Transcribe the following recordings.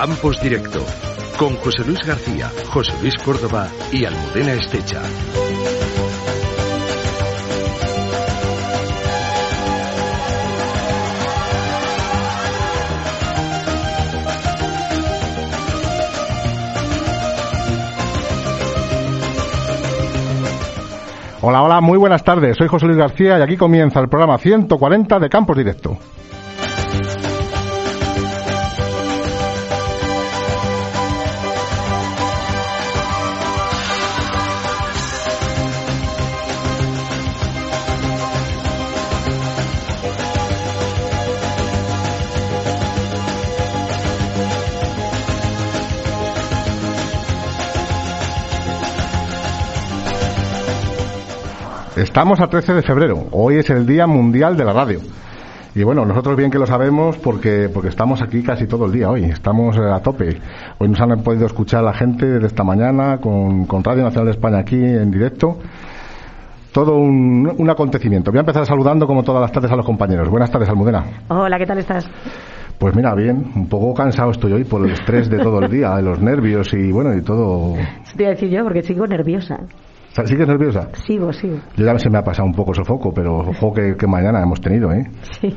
Campos Directo con José Luis García, José Luis Córdoba y Almudena Estecha. Hola, hola, muy buenas tardes. Soy José Luis García y aquí comienza el programa 140 de Campos Directo. Estamos a 13 de febrero. Hoy es el Día Mundial de la Radio. Y bueno, nosotros bien que lo sabemos porque, porque estamos aquí casi todo el día hoy. Estamos eh, a tope. Hoy nos han podido escuchar la gente desde esta mañana con, con Radio Nacional de España aquí en directo. Todo un, un acontecimiento. Voy a empezar saludando como todas las tardes a los compañeros. Buenas tardes, Almudena. Hola, ¿qué tal estás? Pues mira, bien, un poco cansado estoy hoy por el estrés de todo el día, de los nervios y bueno, y todo. Eso te iba a decir yo porque sigo nerviosa. ¿Sigues nerviosa? Sigo, sigo. Yo ya se me ha pasado un poco el sofoco, pero ojo que, que mañana hemos tenido, ¿eh? Sí.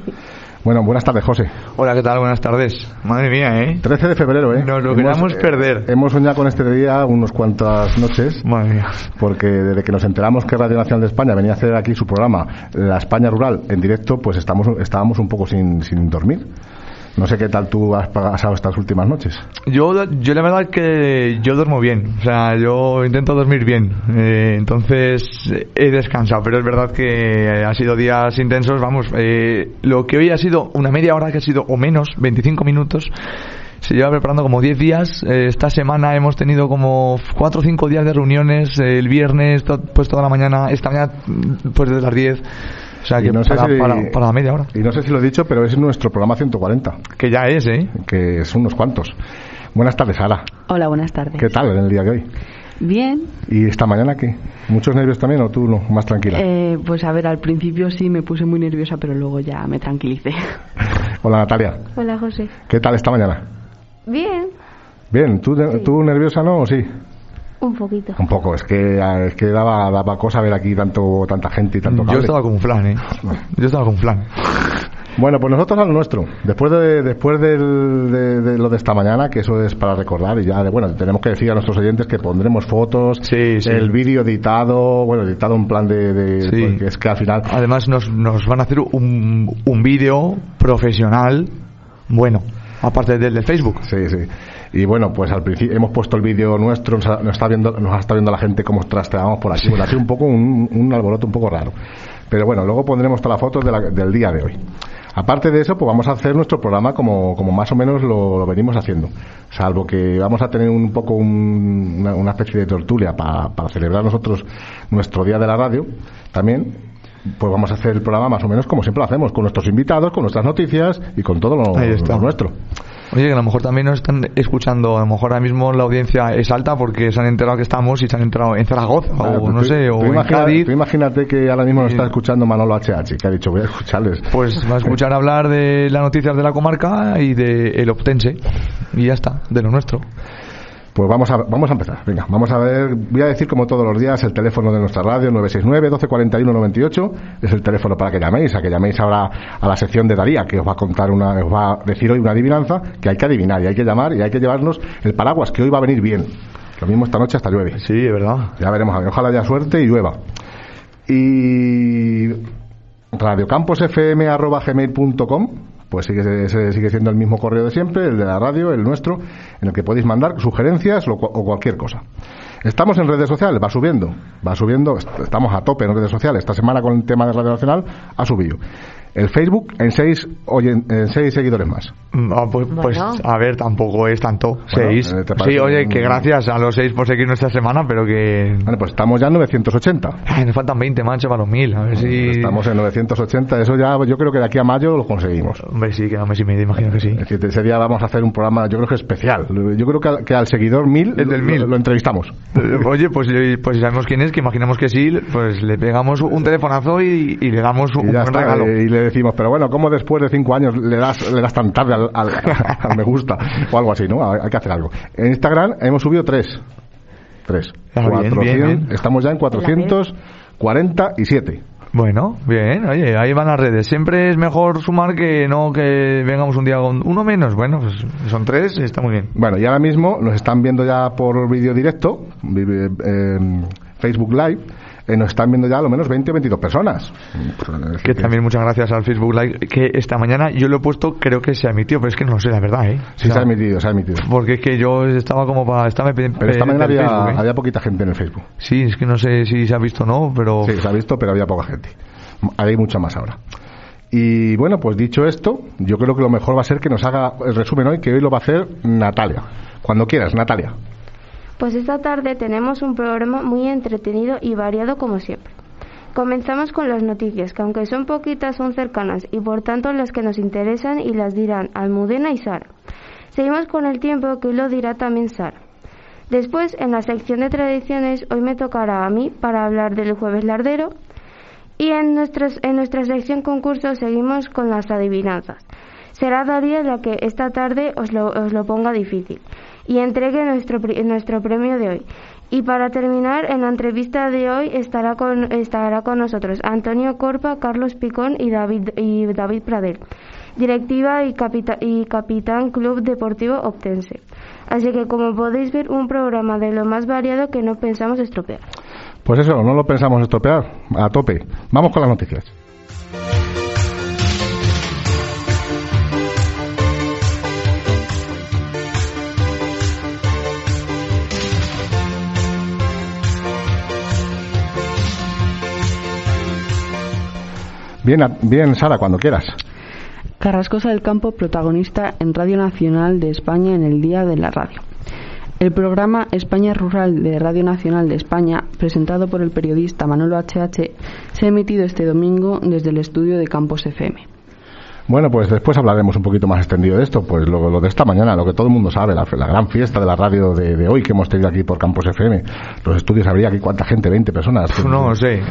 Bueno, buenas tardes, José. Hola, ¿qué tal? Buenas tardes. Madre mía, ¿eh? 13 de febrero, ¿eh? Nos lo Hemos, queríamos eh, perder. Hemos soñado con este día unos cuantas noches, Madre mía. porque desde que nos enteramos que Radio Nacional de España venía a hacer aquí su programa, La España Rural, en directo, pues estamos, estábamos un poco sin, sin dormir. No sé qué tal tú has pasado estas últimas noches. Yo, yo la verdad que yo duermo bien, o sea, yo intento dormir bien, eh, entonces eh, he descansado, pero es verdad que ha sido días intensos, vamos, eh, lo que hoy ha sido una media hora que ha sido o menos, 25 minutos, se lleva preparando como 10 días, esta semana hemos tenido como 4 o 5 días de reuniones, el viernes pues toda la mañana, esta mañana pues desde las 10, o sea Y que no sé para, si- para- para la media hora, Y no sé si lo he dicho, pero es nuestro programa 140, que ya es, ¿eh? que son unos cuantos. Buenas tardes, Sara. Hola, buenas tardes. ¿Qué tal en el día de hoy? Bien. ¿Y esta mañana qué? ¿Muchos nervios también o tú no? Más tranquila. Eh, pues a ver, al principio sí me puse muy nerviosa, pero luego ya me tranquilicé. Hola, Natalia. Hola, José. ¿Qué tal esta mañana? Bien, Bien, ¿tú, ¿tú nerviosa no o sí? Un poquito. Un poco, es que, es que daba, daba cosa ver aquí tanto, tanta gente y tanto Yo cable. estaba con un flan, ¿eh? Yo estaba con un flan. Bueno, pues nosotros a lo nuestro. Después de, después del- de, de lo de esta mañana, que eso es para recordar, y ya, de, bueno, tenemos que decir a nuestros oyentes que pondremos fotos, Sí, sí. el vídeo editado, bueno, editado en plan de, de- Sí. porque es que al final, Además nos, nos van a hacer un, un vídeo profesional bueno, aparte del de Facebook. sí, sí. Y bueno, pues al principio hemos puesto el vídeo nuestro, nos, está viendo, nos está viendo la gente cómo trasteamos por aquí. Bueno, ha sido un poco un, un alboroto un poco raro. Pero bueno, luego pondremos todas las fotos de la- del día de hoy. Aparte de eso, pues vamos a hacer nuestro programa como, como más o menos lo, lo venimos haciendo. Salvo que vamos a tener un poco un- una, una especie de tertulia pa- para celebrar nosotros nuestro día de la radio también. Pues vamos a hacer el programa más o menos como siempre lo hacemos, con nuestros invitados, con nuestras noticias y con todo lo nuestro. Oye, que a lo mejor también nos están escuchando, a lo mejor ahora mismo la audiencia es alta porque se han enterado que estamos y se han enterado en Zaragoza o pues no tú- sé, tú o en imagina- Cádiz. tú imagínate que ahora mismo nos está escuchando Manolo HH, que ha dicho voy a escucharles. Pues va a escuchar hablar de las noticias de la comarca y de el Optense. Y ya está, de lo nuestro. Pues vamos a, vamos a empezar. Venga, vamos a ver. Voy a decir como todos los días el teléfono de nuestra radio 969 1241 98 es el teléfono para que llaméis, a que llaméis ahora a la sección de Daría que os va a contar una, os va a decir hoy una adivinanza que hay que adivinar y hay que llamar y hay que llevarnos el paraguas que hoy va a venir bien. Lo mismo esta noche hasta llueve. Sí, es verdad. Ya veremos, a ver, ojalá haya suerte y llueva. Y radiocamposfm.gmail.com pues sigue, sigue siendo el mismo correo de siempre, el de la radio, el nuestro, en el que podéis mandar sugerencias o, o cualquier cosa. Estamos en redes sociales, va subiendo, va subiendo, est- estamos a tope en redes sociales. Esta semana con el tema de Radio Nacional ha subido. El Facebook en seis, oyen- en seis seguidores más. Mm, ah, pues, pues, a ver, tampoco es tanto. Bueno, seis. eh, ¿te parece Sí, oye, un- que gracias a los seis por seguirnos esta semana, pero que. Vale, pues estamos ya en 980. Ay, nos faltan 20, macho, para los mil. A ver si. Estamos en 980, eso ya yo creo que de aquí a mayo lo conseguimos. Hombre, sí, queda un mes y medio, imagino que sí. Es decir, ese día vamos a hacer un programa, yo creo que especial. Yo creo que al, que al seguidor 1000 El del lo- 1000. lo, lo entrevistamos. Eh, Oye, pues, eh, pues si sabemos quién es, que imaginamos que sí, pues le pegamos un telefonazo y, y le damos un, Y, ya buen está, regalo. y le decimos, pero bueno, ¿cómo después de cinco años le das, le das tan tarde al, al- al me gusta? O algo así, ¿no? Hay que hacer algo. En Instagram hemos subido tres. Tres. Ah, bien, 400, bien, bien. Estamos ya en 447. Bueno, bien, oye, ahí van las redes. Siempre es mejor sumar que no que vengamos un día con uno menos. Bueno, pues son tres, está muy bien. Bueno, y ahora mismo nos están viendo ya por vídeo directo, eh, Facebook Live, eh, nos están viendo ya a lo menos 20 o 22 personas. Pues, Que también muchas gracias al Facebook Live, que esta mañana yo lo he puesto, creo que se ha emitido, pero es que no lo sé, la verdad, ¿eh? Sí, O sea, se ha emitido, se ha emitido. Porque es que yo estaba como para... Estaba pe- Pero esta mañana había, Facebook, ¿eh? había poquita gente en el Facebook. Sí, es que no sé si se ha visto o no, pero... Sí, se ha visto, pero había poca gente. Hay mucha más ahora. Y bueno, pues dicho esto, yo creo que lo mejor va a ser que nos haga el resumen hoy, que hoy lo va a hacer Natalia. Cuando quieras, Natalia. Pues esta tarde tenemos un programa muy entretenido y variado como siempre. Comenzamos con las noticias, que aunque son poquitas son cercanas y por tanto las que nos interesan y las dirán Almudena y Sara. Seguimos con el tiempo que lo dirá también Sara. Después, en la sección de tradiciones, hoy me tocará a mí para hablar del jueves lardero y en, nuestros, en nuestra sección concurso seguimos con las adivinanzas. Será Daría la que esta tarde os lo, os lo ponga difícil y entregue nuestro, nuestro premio de hoy. Y para terminar, en la entrevista de hoy estará con, estará con nosotros Antonio Corpa, Carlos Picón y David, y David Pradel, directiva y, capita- y capitán Club Deportivo Optense. Así que como podéis ver, un programa de lo más variado que no pensamos estropear. Pues eso, no lo pensamos estropear, a tope. Vamos con las noticias. Bien, bien, Sara, cuando quieras. Carrascosa del Campo, protagonista en Radio Nacional de España en el Día de la Radio. El programa España Rural de Radio Nacional de España, presentado por el periodista Manolo HH, se ha emitido este domingo desde el estudio de Campos FM. Bueno, pues después hablaremos un poquito más extendido de esto, pues lo, lo de esta mañana, lo que todo el mundo sabe, la, la gran fiesta de la radio de, de hoy que hemos tenido aquí por Campos FM. Los estudios habría aquí cuánta gente, 20 personas. Pf, No sé,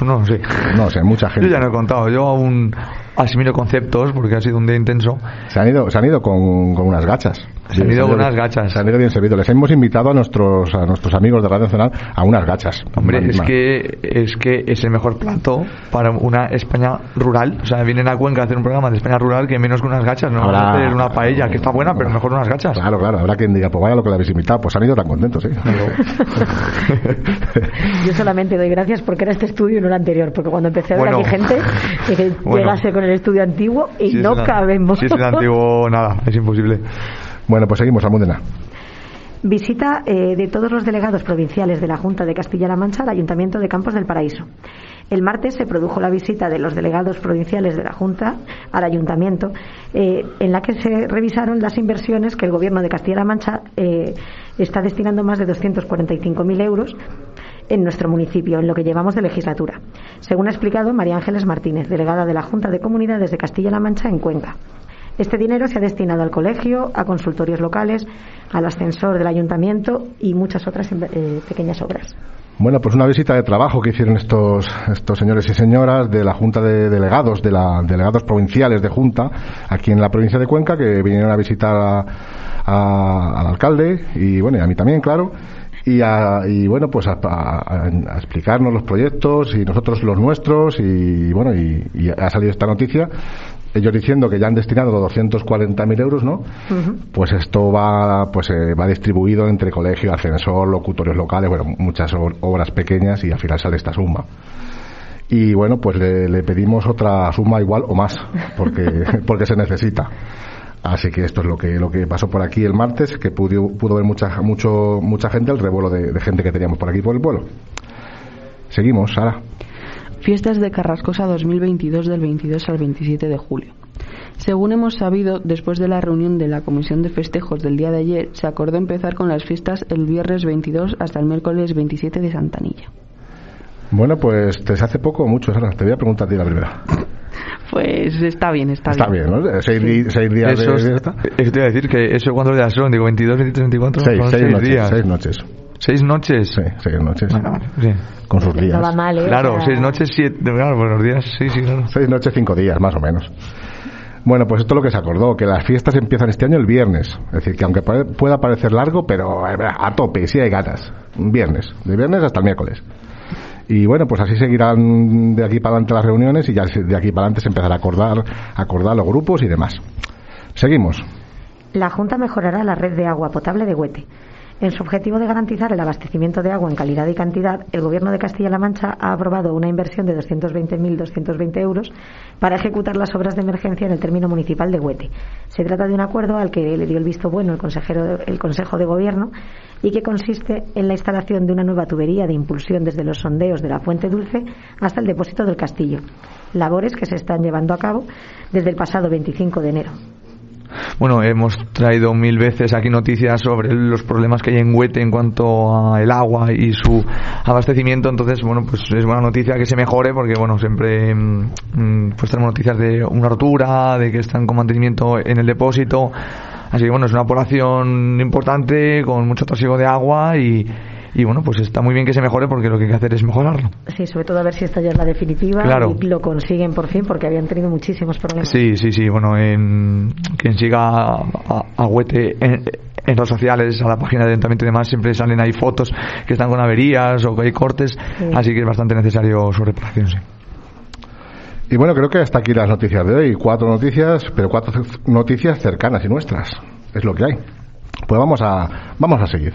no sé. No sé, mucha gente. Yo ya no he contado, yo aún asimilo conceptos porque ha sido un día intenso. Se han ido, se han ido con, con unas gachas. Se han ido con unas gachas. Se han ido bien servidos. Les hemos invitado a nuestros, a nuestros amigos de Radio Nacional a unas gachas. Hombre, es que, es que es el mejor plato para una España rural. O sea, vienen a Cuenca a hacer un programa de España rural que menos que unas gachas. No Habrá- van a hacer una paella que está buena, pero mejor unas gachas. Claro, claro. Habrá quien diga, pues vaya lo que le habéis invitado. Pues han ido tan contentos, ¿eh? Yo solamente doy gracias porque era este estudio y no el anterior, porque cuando empecé a ver Bueno. aquí gente que Bueno. llegase con el estudio antiguo y Si es no cabemos. Si es el antiguo, nada, es imposible. bueno, pues seguimos, Almudena. Visita eh, de todos los delegados provinciales de la Junta de Castilla-La Mancha al Ayuntamiento de Campos del Paraíso. El martes se produjo la visita de los delegados provinciales de la Junta al Ayuntamiento, eh, en la que se revisaron las inversiones que el Gobierno de Castilla-La Mancha eh, está destinando más de 245.000 euros en nuestro municipio, en lo que llevamos de legislatura. Según ha explicado María Ángeles Martínez, delegada de la Junta de Comunidades de Castilla-La Mancha en Cuenca. Este dinero se ha destinado al colegio, a consultorios locales, al ascensor del ayuntamiento y muchas otras eh, pequeñas obras. Bueno, pues una visita de trabajo que hicieron estos, estos señores y señoras de la Junta de Delegados, de la delegados provinciales de Junta, aquí en la provincia de Cuenca, que vinieron a visitar a- al alcalde y bueno, y a mí también, claro. Y, a- y bueno, pues a, explicarnos los proyectos y nosotros los nuestros y bueno, y ha salido esta noticia ellos diciendo que ya han destinado 240.000 euros, ¿no? Pues esto va, pues eh, va distribuido entre colegio, ascensor, locutorios locales, bueno, muchas ob- obras pequeñas y al final sale esta suma. Y bueno, pues le, le pedimos otra suma igual o más, porque, porque se necesita. Así que esto es lo que lo que pasó por aquí el martes, que pudo, pudo ver mucha mucho mucha gente el revuelo de, de gente que teníamos por aquí por el pueblo. Seguimos, Sara. Fiestas de Carrascosa 2022 del 22 al 27 de julio. Según hemos sabido, después de la reunión de la Comisión de Festejos del día de ayer, se acordó empezar con las fiestas el viernes 22 hasta el miércoles 27 de Santanilla. Bueno, pues desde hace poco o mucho, Sara. Te voy a preguntar a ti la primera. Pues está bien, está, Está bien, ¿no? Seis, di- seis días Eso de es- fiesta. eso te iba a decir que eso cuántos días son, digo 22, 23, 24, Seis, son seis seis noches, días. seis noches. Seis noches. Sí, seis noches. Bueno, sí. Con sus días. No va mal, ¿eh? Claro, seis noches, siete, claro, buenos días, sí, sí, claro. Seis noches, cinco días, más o menos. Bueno, pues esto es lo que se acordó, que las fiestas empiezan este año el viernes. Es decir, que aunque pare- pueda parecer largo, pero eh, a tope, sí hay ganas. Un viernes, de viernes hasta el miércoles. Y bueno, pues así seguirán de aquí para adelante las reuniones y ya de aquí para adelante se empezará a acordar, a acordar los grupos y demás. Seguimos. La Junta mejorará la red de agua potable de Huete. En su objetivo de garantizar el abastecimiento de agua en calidad y cantidad, el Gobierno de Castilla-La Mancha ha aprobado una inversión de 220.220 euros para ejecutar las obras de emergencia en el término municipal de Huete. Se trata de un acuerdo al que le dio el visto bueno el, consejero, el Consejo de Gobierno y que consiste en la instalación de una nueva tubería de impulsión desde los sondeos de la Fuente Dulce hasta el depósito del Castillo. Labores que se están llevando a cabo desde el pasado 25 de enero. Bueno, hemos traído mil veces aquí noticias sobre los problemas que hay en Huete en cuanto al agua y su abastecimiento. Entonces, bueno, pues es buena noticia que se mejore porque, bueno, siempre mm, mm, pues tenemos noticias de una rotura, de que están con mantenimiento en el depósito. Así que, bueno, es una población importante con mucho trasiego de agua y, y bueno, pues está muy bien que se mejore porque lo que hay que hacer es mejorarlo. Sí, sobre todo a ver si esta ya es la definitiva Claro. y lo consiguen por fin porque habían tenido muchísimos problemas. Sí, sí, sí. Bueno, en, quien siga a, a- a Huete en, en redes sociales, a la página de Ayuntamiento y demás, siempre salen ahí fotos que están con averías o que hay cortes, así que es bastante necesario su reparación, sí. Y bueno, creo que hasta aquí las noticias de hoy. Cuatro noticias, pero cuatro noticias cercanas y nuestras. Es lo que hay. Pues vamos a, vamos a seguir.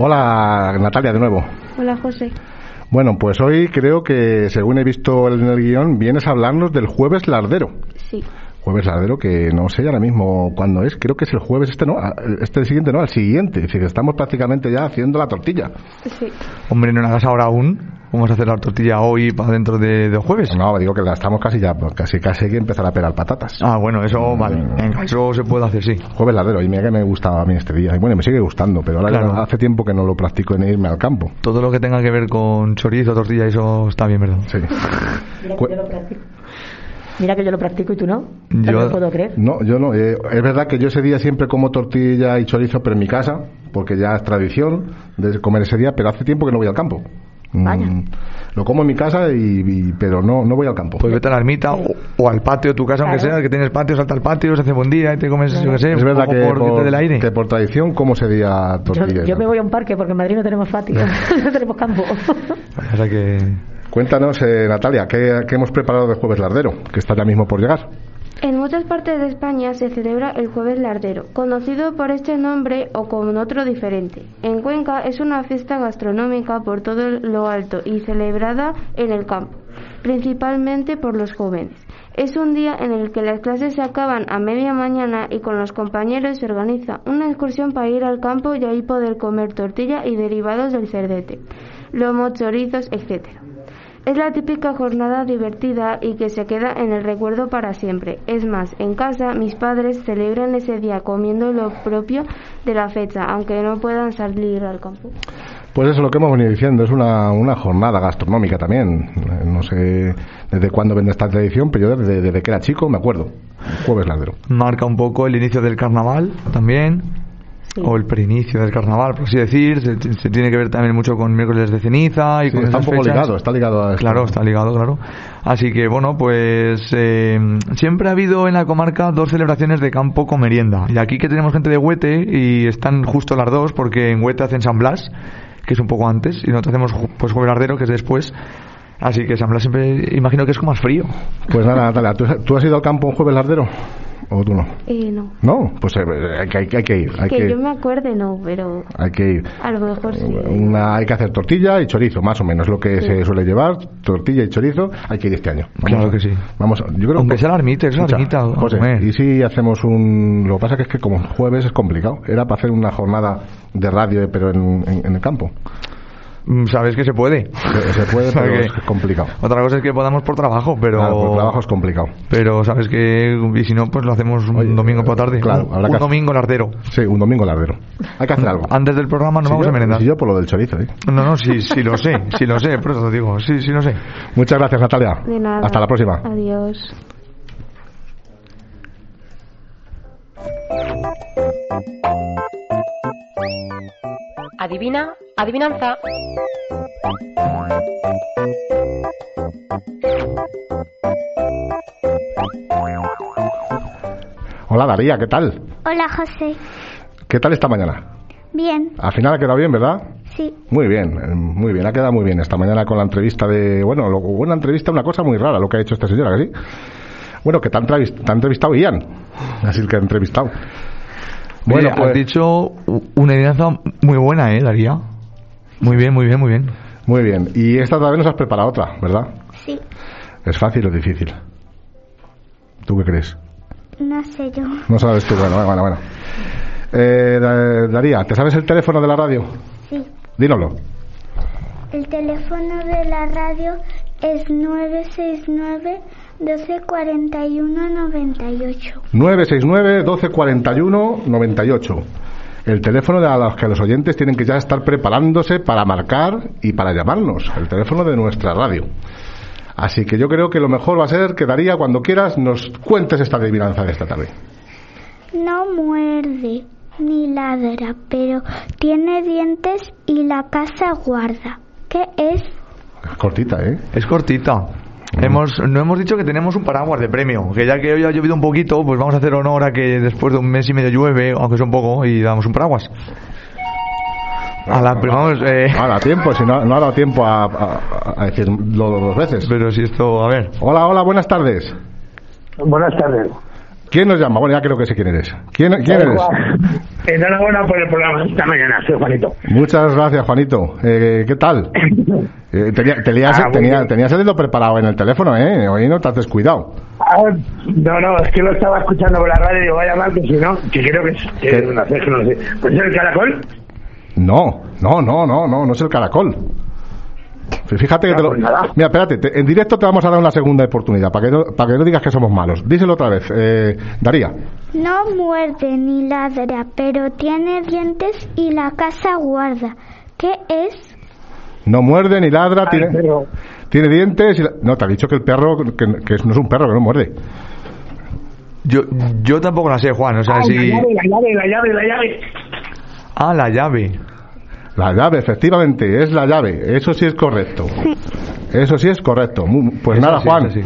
Hola, Natalia, de nuevo. Hola, José. Bueno, pues hoy creo que, según he visto en el guion, vienes a hablarnos del jueves lardero. Sí. Jueves lardero, que no sé ahora mismo cuándo es. Creo que es el jueves este, ¿no? Ah, Este siguiente, ¿no? Al siguiente. Es decir, estamos prácticamente ya haciendo la tortilla. Sí. Hombre, no la hagas ahora aún. Vamos a hacer la tortilla hoy para dentro de, de jueves. No, digo que la estamos casi ya, pues, casi casi hay que empezar a pelar patatas. Ah, bueno, eso vale. Venga, eso se puede hacer, sí. Jueves lardero, y mira que me gustaba a mí este día. Y bueno, me sigue gustando, pero ahora Claro. hace tiempo que no lo practico en irme al campo. Todo lo que tenga que ver con chorizo, tortilla, eso está bien, ¿verdad? Sí. Mira que yo lo practico. Mira que yo lo practico y tú no. No Yo- lo puedo creer. No, yo no. Eh, es verdad que yo ese día siempre como tortilla y chorizo, pero en mi casa, porque ya es tradición de comer ese día, pero hace tiempo que no voy al campo. Mm, Vaya. lo como en mi casa, y, y- pero no, no voy al campo. Pues vete a la ermita o, o al patio de tu casa, aunque Claro. sea, que tienes patio, salta al patio, se hace buen día y te comes, yo qué sé, es verdad que por, por, del aire. que por tradición como ese día Yo, tortilla. yo me voy a un parque porque en Madrid no tenemos patio, no tenemos campo. O sea que... Cuéntanos, eh, Natalia, ¿qué, qué hemos preparado de jueves lardero? Que está ya mismo por llegar. En muchas partes de España se celebra el Jueves Lardero, conocido por este nombre o con otro diferente. En Cuenca es una fiesta gastronómica por todo lo alto y celebrada en el campo, principalmente por los jóvenes. Es un día en el que las clases se acaban a media mañana y con los compañeros se organiza una excursión para ir al campo y ahí poder comer tortilla y derivados del cerdete, lomo, chorizos, etcétera. Es la típica jornada divertida y que se queda en el recuerdo para siempre. Es más, en casa mis padres celebran ese día comiendo lo propio de la fecha, aunque no puedan salir al campo. Pues eso es lo que hemos venido diciendo, es una, una jornada gastronómica también. No sé desde cuándo vende esta tradición, pero yo desde, desde que era chico me acuerdo. Jueves lardero. Marca un poco el inicio del carnaval también. O el preinicio del carnaval, por así decir. Se, se tiene que ver también mucho con miércoles de ceniza y Sí, con está un poco fechas. ligado, está ligado a esto. Claro, está ligado, claro. Así que bueno, pues eh, siempre ha habido en la comarca dos celebraciones de campo con merienda. Y aquí que tenemos gente de Huete y están justo las dos porque en Huete hacen San Blas, que es un poco antes, y nosotros hacemos pues Jueves Lardero, que es después. Así que San Blas siempre imagino que es como más frío. Pues nada, Natalia, ¿tú, tú has ido al campo un jueves lardero? ¿O tú no? Eh, no. No, pues eh, hay, que- hay que- hay que ir. Hay que, que, yo me acuerde, no, pero hay que ir. a lo mejor sí. Una, hay que hacer tortilla y chorizo, más o menos, lo que se suele llevar, tortilla y chorizo, hay que ir este año. Claro que sí. Vamos, yo creo Aunque que- sea la ermita, es la ermita. José, comer. y si hacemos un... Lo que pasa que es que como jueves es complicado, era para hacer una jornada de radio, eh, pero en, en- en el campo. Mm, Sabes que se puede. Se, se puede, pero que- es complicado. Otra cosa es que podamos por trabajo, pero... Claro, por trabajo es complicado. Pero sabes que... Y si no, pues lo hacemos un Oye, domingo por la tarde. claro, un, habrá un que hacer- domingo lardero. Sí, un domingo lardero. Hay que hacer algo. Antes del programa nos Si vamos yo, a merendar. si yo por lo del chorizo, ¿eh? No, no, sí, sí lo sé, sí lo sé, por eso te digo, sí, sí lo sé. Muchas gracias, Natalia. De nada. Hasta la próxima. Adiós. Adivina, adivinanza. Hola, Daría, ¿qué tal? Hola José. ¿Qué tal esta mañana? Bien, Al final ha quedado bien, ¿verdad? sí. Muy bien, eh, muy bien, ha quedado muy bien esta mañana con la entrevista de... Bueno, lo- una entrevista, una cosa muy rara lo que ha hecho esta señora, ¿que sí? Bueno, que te ha, entrevist- te ha entrevistado Ian, así que ha entrevistado. Bueno, pues, has dicho una adivinanza muy buena, ¿eh, Daría? Muy bien, muy bien, muy bien. muy bien. Y esta también nos has preparado otra, ¿verdad? Sí. ¿Es fácil o difícil? ¿Tú qué crees? No sé yo. No sabes tú, bueno, bueno, bueno. Eh, Da- Daría, ¿te sabes el teléfono de la radio? Sí. Dínoslo. El teléfono de la radio es 969 1241 98. 969 1241 98. El teléfono de a los que los oyentes tienen que ya estar preparándose para marcar y para llamarnos. El teléfono de nuestra radio. Así que yo creo que lo mejor va a ser que Daría, cuando quieras, nos cuentes esta adivinanza de esta tarde. No muerde ni ladra, pero tiene dientes y la casa guarda. ¿Qué es? Es cortita, ¿eh? Es cortita. Hemos, no hemos dicho que tenemos un paraguas de premio, que ya que hoy ha llovido un poquito, pues vamos a hacer honor a que después de un mes y medio llueve, aunque sea un poco, y damos un paraguas. A la, pero vamos, eh, No ha dado tiempo, si no, no ha dado tiempo a, a- a decirlo dos veces. pero si esto, a ver, Hola, hola, buenas tardes. Buenas tardes. ¿Quién nos llama? Bueno, ya creo que sé quién eres. ¿Quién, quién eres? Enhorabuena por el programa esta mañana, soy Juanito. Muchas gracias, Juanito. Eh, ¿Qué tal? Eh, tenía, tenías, Ah, tenía, tenías el dedo preparado en el teléfono, ¿eh? Hoy no te has descuidado. Ah, no, no, es que lo estaba escuchando por la radio y digo, vaya mal, que si no, que creo que es, que ¿Qué? es una que no sé. Pues es el caracol. No, no, no, no, no, no es el caracol. Fíjate que te lo... pues. Mira, espérate, te- en directo te vamos a dar una segunda oportunidad, para que no, para que no digas que somos malos. Díselo otra vez, eh, Daría. No muerde ni ladra, pero tiene dientes y la casa guarda. ¿Qué es? No muerde ni ladra, Ah, tiene, pero- tiene dientes y... la- No, te ha dicho que el perro, que, que no es un perro, que no muerde. yo, yo tampoco la sé, Juan, o sea, Ah, si... La llave, la llave, la llave, la llave. Ah, la llave. La llave, efectivamente, es la llave. Eso sí es correcto. Eso sí es correcto. Pues Eso nada, sí, Juan. sí.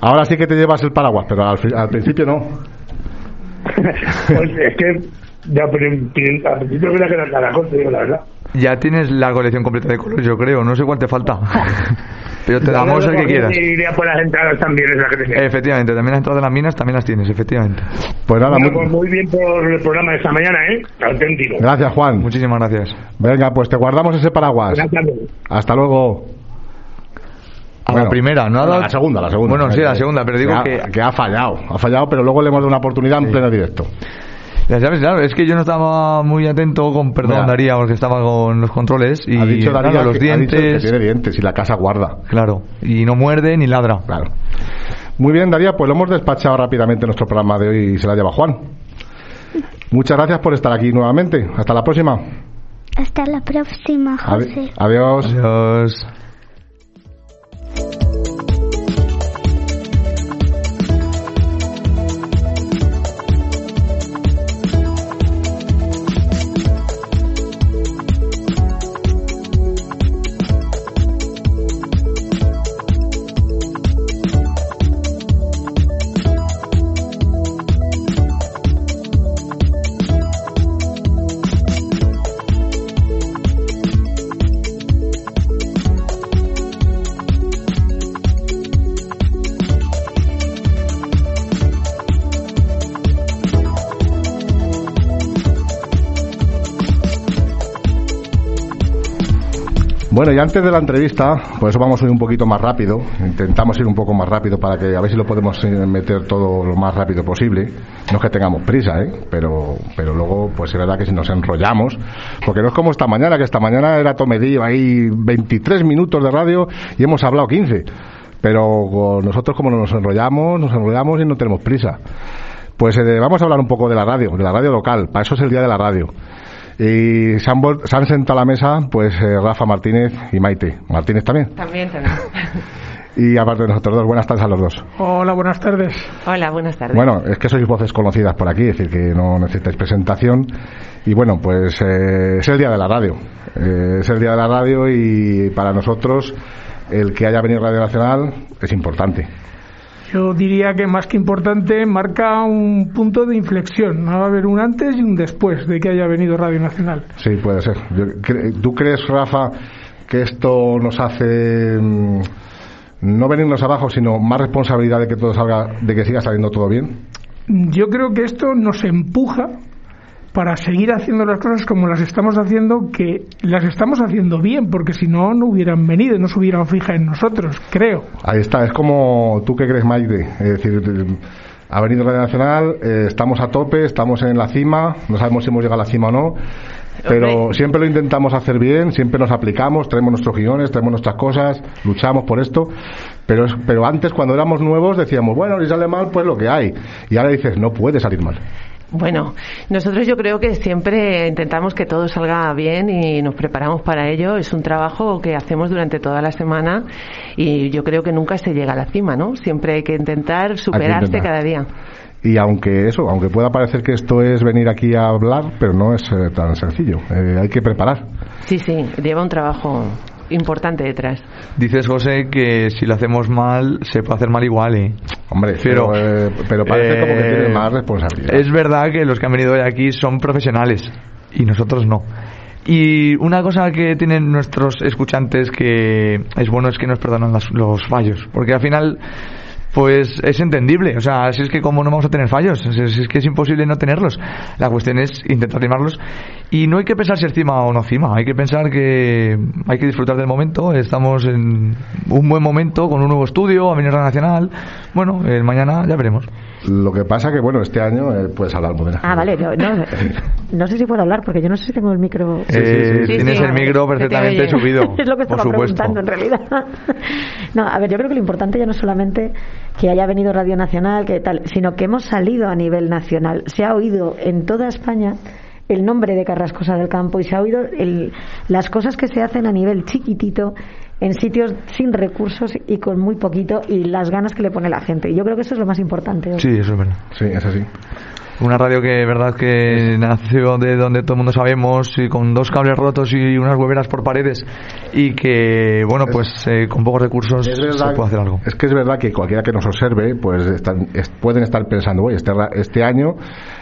Ahora sí que te llevas el paraguas, pero al, al principio no. pues es que, ya, pero, al principio creía que era caracol, te digo la verdad. Ya tienes la colección completa de colores, yo creo, no sé cuál te falta. Pero te damos el que quieras. Iría por las entradas también, es la que tenía. Efectivamente, también las entradas de las minas también las tienes, efectivamente. Pues nada, Bueno, muy- pues muy bien por el programa de esta mañana, ¿eh? Auténtico. gracias, Juan. Muchísimas gracias. Venga, pues te guardamos ese paraguas. Hasta luego. A Bueno, la primera, ¿no ha la- dado- La segunda, la segunda. Bueno, sí, la segunda, pero digo que, que... que ha fallado. Ha fallado, pero luego le hemos dado una oportunidad en pleno directo. Ya sabes, claro, es que yo no estaba muy atento, con perdón Mira. Daría, porque estaba con los controles y ha dicho Daría claro, los que, ha dicho que dientes, tiene dientes y la casa guarda. claro, y no muerde ni ladra. Claro. Muy bien, Daría, pues lo hemos despachado rápidamente nuestro programa de hoy y se la lleva Juan. Muchas gracias por estar aquí nuevamente. Hasta la próxima. Hasta la próxima, José. Adiós. Adiós. Bueno, y antes de la entrevista, por eso vamos a ir un poquito más rápido, intentamos ir un poco más rápido para que a ver si lo podemos eh, meter todo lo más rápido posible. No es que tengamos prisa, ¿eh? pero, pero luego, pues es verdad que si nos enrollamos, porque no es como esta mañana, que esta mañana era tomedillo ahí 23 minutos de radio y hemos hablado 15. Pero nosotros como nos enrollamos, nos enrollamos y no tenemos prisa. Pues eh, vamos a hablar un poco de la radio, de la radio local, para eso es el día de la radio. Y se han, vuel- se han sentado a la mesa, pues eh, Rafa Martínez y Maite. Martínez también. También, también. Y aparte de nosotros dos, buenas tardes a los dos. Hola, buenas tardes. Hola, buenas tardes. Bueno, es que sois voces conocidas por aquí, es decir, que no necesitáis presentación. Y bueno, pues eh, es el día de la radio. Eh, es el día de la radio y para nosotros el que haya venido Radio Nacional es importante. Yo diría que más que importante marca un punto de inflexión. ¿no? Va a haber un antes y un después de que haya venido Radio Nacional. Sí, puede ser. ¿Tú crees, Rafa, que esto nos hace mm, no venirnos abajo, sino más responsabilidad de que todo salga, de que siga saliendo todo bien? Yo creo que esto nos empuja para seguir haciendo las cosas como las estamos haciendo, que las estamos haciendo bien, porque si no, no hubieran venido, no se hubieran fijado en nosotros, creo. Ahí está, es como tú que crees, Maite. Es decir, ha venido Radio Nacional, eh, estamos a tope, estamos en la cima, no sabemos si hemos llegado a la cima o no, pero siempre lo intentamos hacer bien, siempre nos aplicamos, traemos nuestros guiones, traemos nuestras cosas, luchamos por esto, pero, es- pero antes cuando éramos nuevos decíamos, bueno, si sale mal, pues lo que hay. Y ahora dices, no puede salir mal. Bueno, nosotros yo creo que siempre intentamos que todo salga bien y nos preparamos para ello. Es un trabajo que hacemos durante toda la semana y yo creo que nunca se llega a la cima, ¿no? Siempre hay que intentar superarse intentar. cada día. Y aunque eso, aunque pueda parecer que esto es venir aquí a hablar, pero no es eh, tan sencillo. Eh, hay que preparar. Sí, sí, lleva un trabajo importante detrás. Dices, José, que si lo hacemos mal, se puede hacer mal igual, ¿eh? Hombre, pero, Pero, eh, pero parece como que eh, tiene más responsabilidad. Es verdad que los que han venido hoy aquí son profesionales y nosotros no. Y una cosa que tienen nuestros escuchantes que es bueno es que nos perdonan las- los fallos, porque al final pues es entendible, o sea, si es que como no vamos a tener fallos, si es, que es imposible no tenerlos. La cuestión es intentar limarlos y no hay que pensar si es cima o no cima, hay que pensar que hay que disfrutar del momento, estamos en un buen momento con un nuevo estudio, Avenida Nacional, bueno, el mañana ya veremos. Lo que pasa que, bueno, este año eh, puedes hablar, Modena. Ah, vale. No, no, no sé si puedo hablar porque yo no sé si tengo el micro. Eh, sí, tienes sí. el micro perfectamente subido. es lo que por estaba preguntando en realidad. no, a ver, yo creo que lo importante ya no es solamente que haya venido Radio Nacional, que tal, sino que hemos salido a nivel nacional. Se ha oído en toda España el nombre de Carrascosa del Campo y se ha oído el- las cosas que se hacen a nivel chiquitito en sitios sin recursos y con muy poquito y las ganas que le pone la gente. Y yo creo que eso es lo más importante. Sí, eso es verdad. Sí, es así. Una radio que, verdad, que nació de donde todo el mundo sabemos, y con dos cables rotos y unas hueveras por paredes, y que, bueno, pues eh, con pocos recursos se puede hacer algo. es que es verdad que cualquiera que nos observe, pues están- es- pueden estar pensando, oye, este, ra- este año,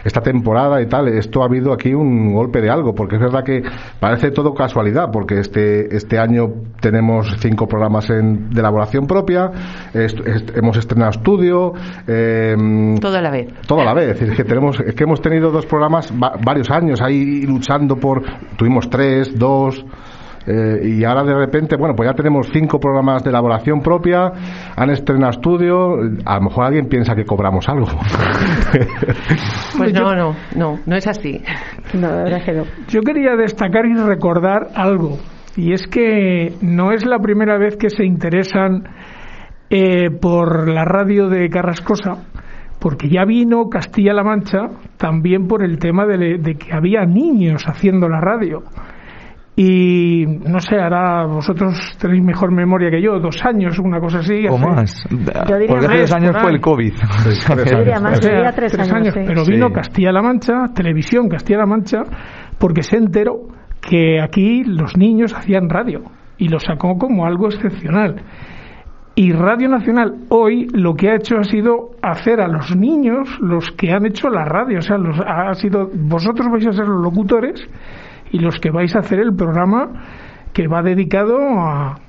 esta temporada y tal, esto ha habido aquí un golpe de algo, porque es verdad que parece todo casualidad, porque este, este año tenemos cinco programas en- de elaboración propia, est- est- hemos estrenado estudio, eh, Todo a la vez. todo a la vez. Es que tenemos, es que hemos tenido dos programas va- varios años ahí luchando por, tuvimos tres, dos. eh, y ahora de repente, bueno, pues ya tenemos cinco programas de elaboración propia, han estrenado estudio, a lo mejor alguien piensa que cobramos algo. Pues no, no, no, no es así. No, la verdad es que no. Yo quería destacar y recordar algo, y es que no es la primera vez que se interesan eh, por la radio de Carrascosa, porque ya vino Castilla-La Mancha también por el tema de, de que había niños haciendo la radio. Y no sé, ahora vosotros tenéis mejor memoria que yo, dos años, una cosa así. O hace- más. Yo diría Porque hace más, dos años por fue el COVID. tres Yo diría más, O yo sea, diría tres, años. sí. Pero vino Sí. Castilla-La Mancha, televisión Castilla-La Mancha, porque se enteró que aquí los niños hacían radio y lo sacó como algo excepcional. Y Radio Nacional hoy lo que ha hecho ha sido hacer a los niños los que han hecho la radio. O sea, los, ha sido, vosotros vais a ser los locutores y los que vais a hacer el programa que va dedicado a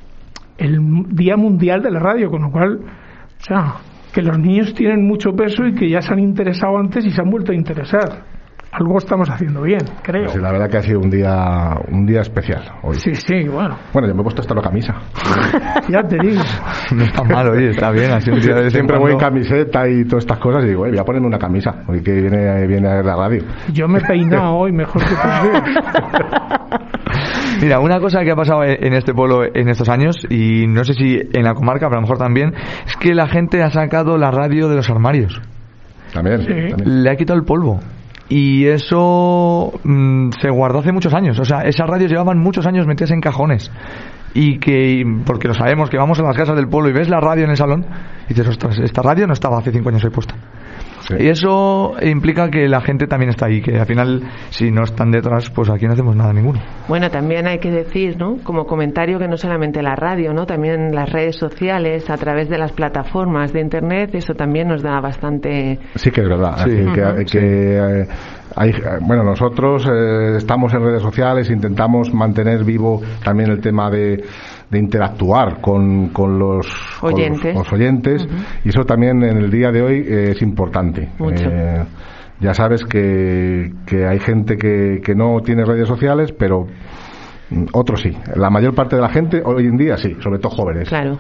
el Día Mundial de la Radio, con lo cual, o sea, que los niños tienen mucho peso y que ya se han interesado antes y se han vuelto a interesar. Algo estamos haciendo bien, creo. Sí, la verdad que ha sido un día un día especial hoy. Sí, sí, bueno. Bueno, yo me he puesto esta la camisa. ya te digo. No está mal, oye, está bien. Así un día de vez en Siempre voy en camiseta y todas estas cosas y digo, "Eh, voy a ponerme una camisa, hoy que viene, viene a la radio. Yo me he peinado hoy mejor que tus días. Mira, una cosa que ha pasado en este pueblo en estos años, y no sé si en la comarca, pero a lo mejor también, es que la gente ha sacado la radio de los armarios. También, Sí. también. Le ha quitado el polvo. Y eso mm, se guardó hace muchos años. O sea, esas radios llevaban muchos años metidas en cajones. Y que, porque lo sabemos, que vamos a las casas del pueblo y ves la radio en el salón y dices, ostras, esta radio no estaba hace cinco años ahí puesta. Sí. Y eso implica que la gente también está ahí, que al final, si no están detrás, pues aquí no hacemos nada ninguno. Bueno, también hay que decir, ¿no? Como comentario que no solamente la radio, ¿no? También las redes sociales, a través de las plataformas de internet, eso también nos da bastante. Sí que es verdad. Sí. que, eh, hay, eh, bueno, nosotros eh, estamos en redes sociales, intentamos mantener vivo también el tema de, de interactuar con, con los con los- Oyentes. los oyentes, y eso también en el día de hoy eh, es importante. Mucho. Eh, ya sabes que, que hay gente que, que no tiene redes sociales, pero mm, otros sí. La mayor parte de la gente hoy en día sí, sobre todo jóvenes. Claro.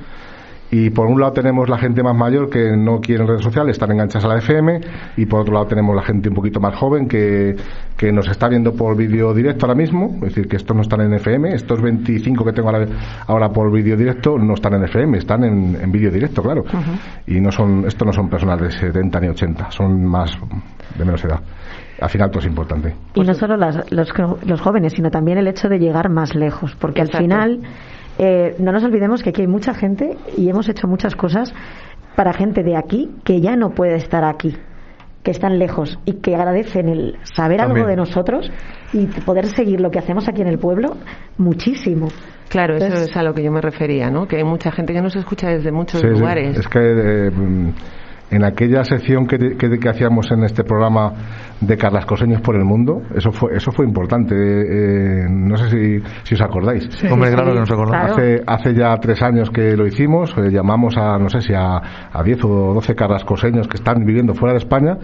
Y por un lado tenemos la gente más mayor que no quiere redes sociales, están enganchadas a la FM, y por otro lado tenemos la gente un poquito más joven que, que nos está viendo por vídeo directo ahora mismo, es decir, que estos no están en FM, estos 25 que tengo ahora, ahora por vídeo directo no están en FM, están en, en vídeo directo, claro. Y no son, estos no son personas de 70 ni 80, son más de menos edad. Al final todo es importante. Y no solo las- los, los jóvenes, sino también el hecho de llegar más lejos, porque Exacto. al final eh, no nos olvidemos que aquí hay mucha gente y hemos hecho muchas cosas para gente de aquí que ya no puede estar aquí, que están lejos y que agradecen el saber También. algo de nosotros y poder seguir lo que hacemos aquí en el pueblo muchísimo. Claro, eso es a lo que yo me refería, ¿no? Que hay mucha gente que nos escucha desde muchos Sí, sí. lugares. Es que eh, en aquella sección que, que, que hacíamos en este programa de carrascoseños por el mundo, eso fue eso fue importante. eh, no sé si, si os acordáis. Sí. Hombre, sí, claro que nos acordamos. claro. Hace, hace ya tres años que lo hicimos, eh, llamamos a, no sé si a, a 10 o 12 carrascoseños que están viviendo fuera de España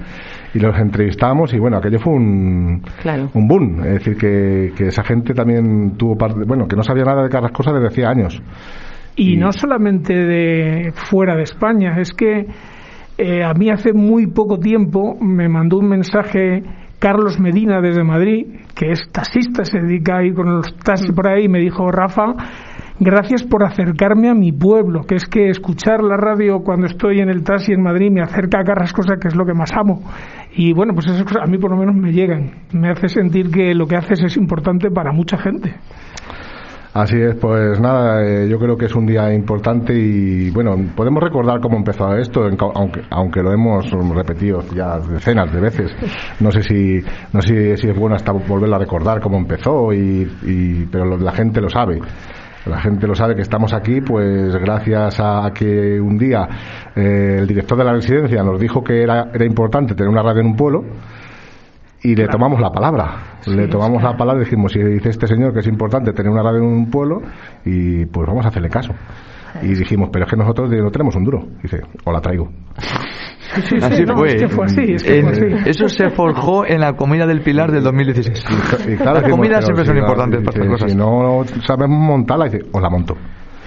y los entrevistamos y bueno, aquello fue un, Claro. un boom. Es decir, que, que esa gente también tuvo parte, bueno, que no sabía nada de Carrascosa desde hacía años. Y Y- no solamente de fuera de España, es que eh, a mí hace muy poco tiempo me mandó un mensaje Carlos Medina desde Madrid, que es taxista, se dedica ahí con los taxis por ahí, y me dijo, Rafa, gracias por acercarme a mi pueblo, que es que escuchar la radio cuando estoy en el taxi en Madrid me acerca a Carrascosa, que es lo que más amo. Y bueno, pues esas cosas a mí por lo menos me llegan, me hace sentir que lo que haces es importante para mucha gente. Así es, pues nada, eh, yo creo que es un día importante y bueno, podemos recordar cómo empezó esto, aunque, aunque lo hemos repetido ya decenas de veces. No sé si, no sé si es bueno hasta volverlo a recordar cómo empezó, y, y- pero la gente lo sabe. La gente lo sabe que estamos aquí, pues gracias a que un día eh, el director de la residencia nos dijo que era, era importante tener una radio en un pueblo y le tomamos la palabra. le tomamos la palabra y dijimos, si dice este señor que es importante tener una radio en un pueblo, y pues vamos a hacerle caso. Y dijimos, pero es que nosotros no tenemos un duro. Dice, o la traigo. Sí, sí, Así no, fue. es que fue así, es que En- fue así. Eso se forjó en la comida del Pilar del 2016. Y claro, Las comidas siempre si son no- importantes para estas cosas. Si no sabemos montarla, dice, o la monto.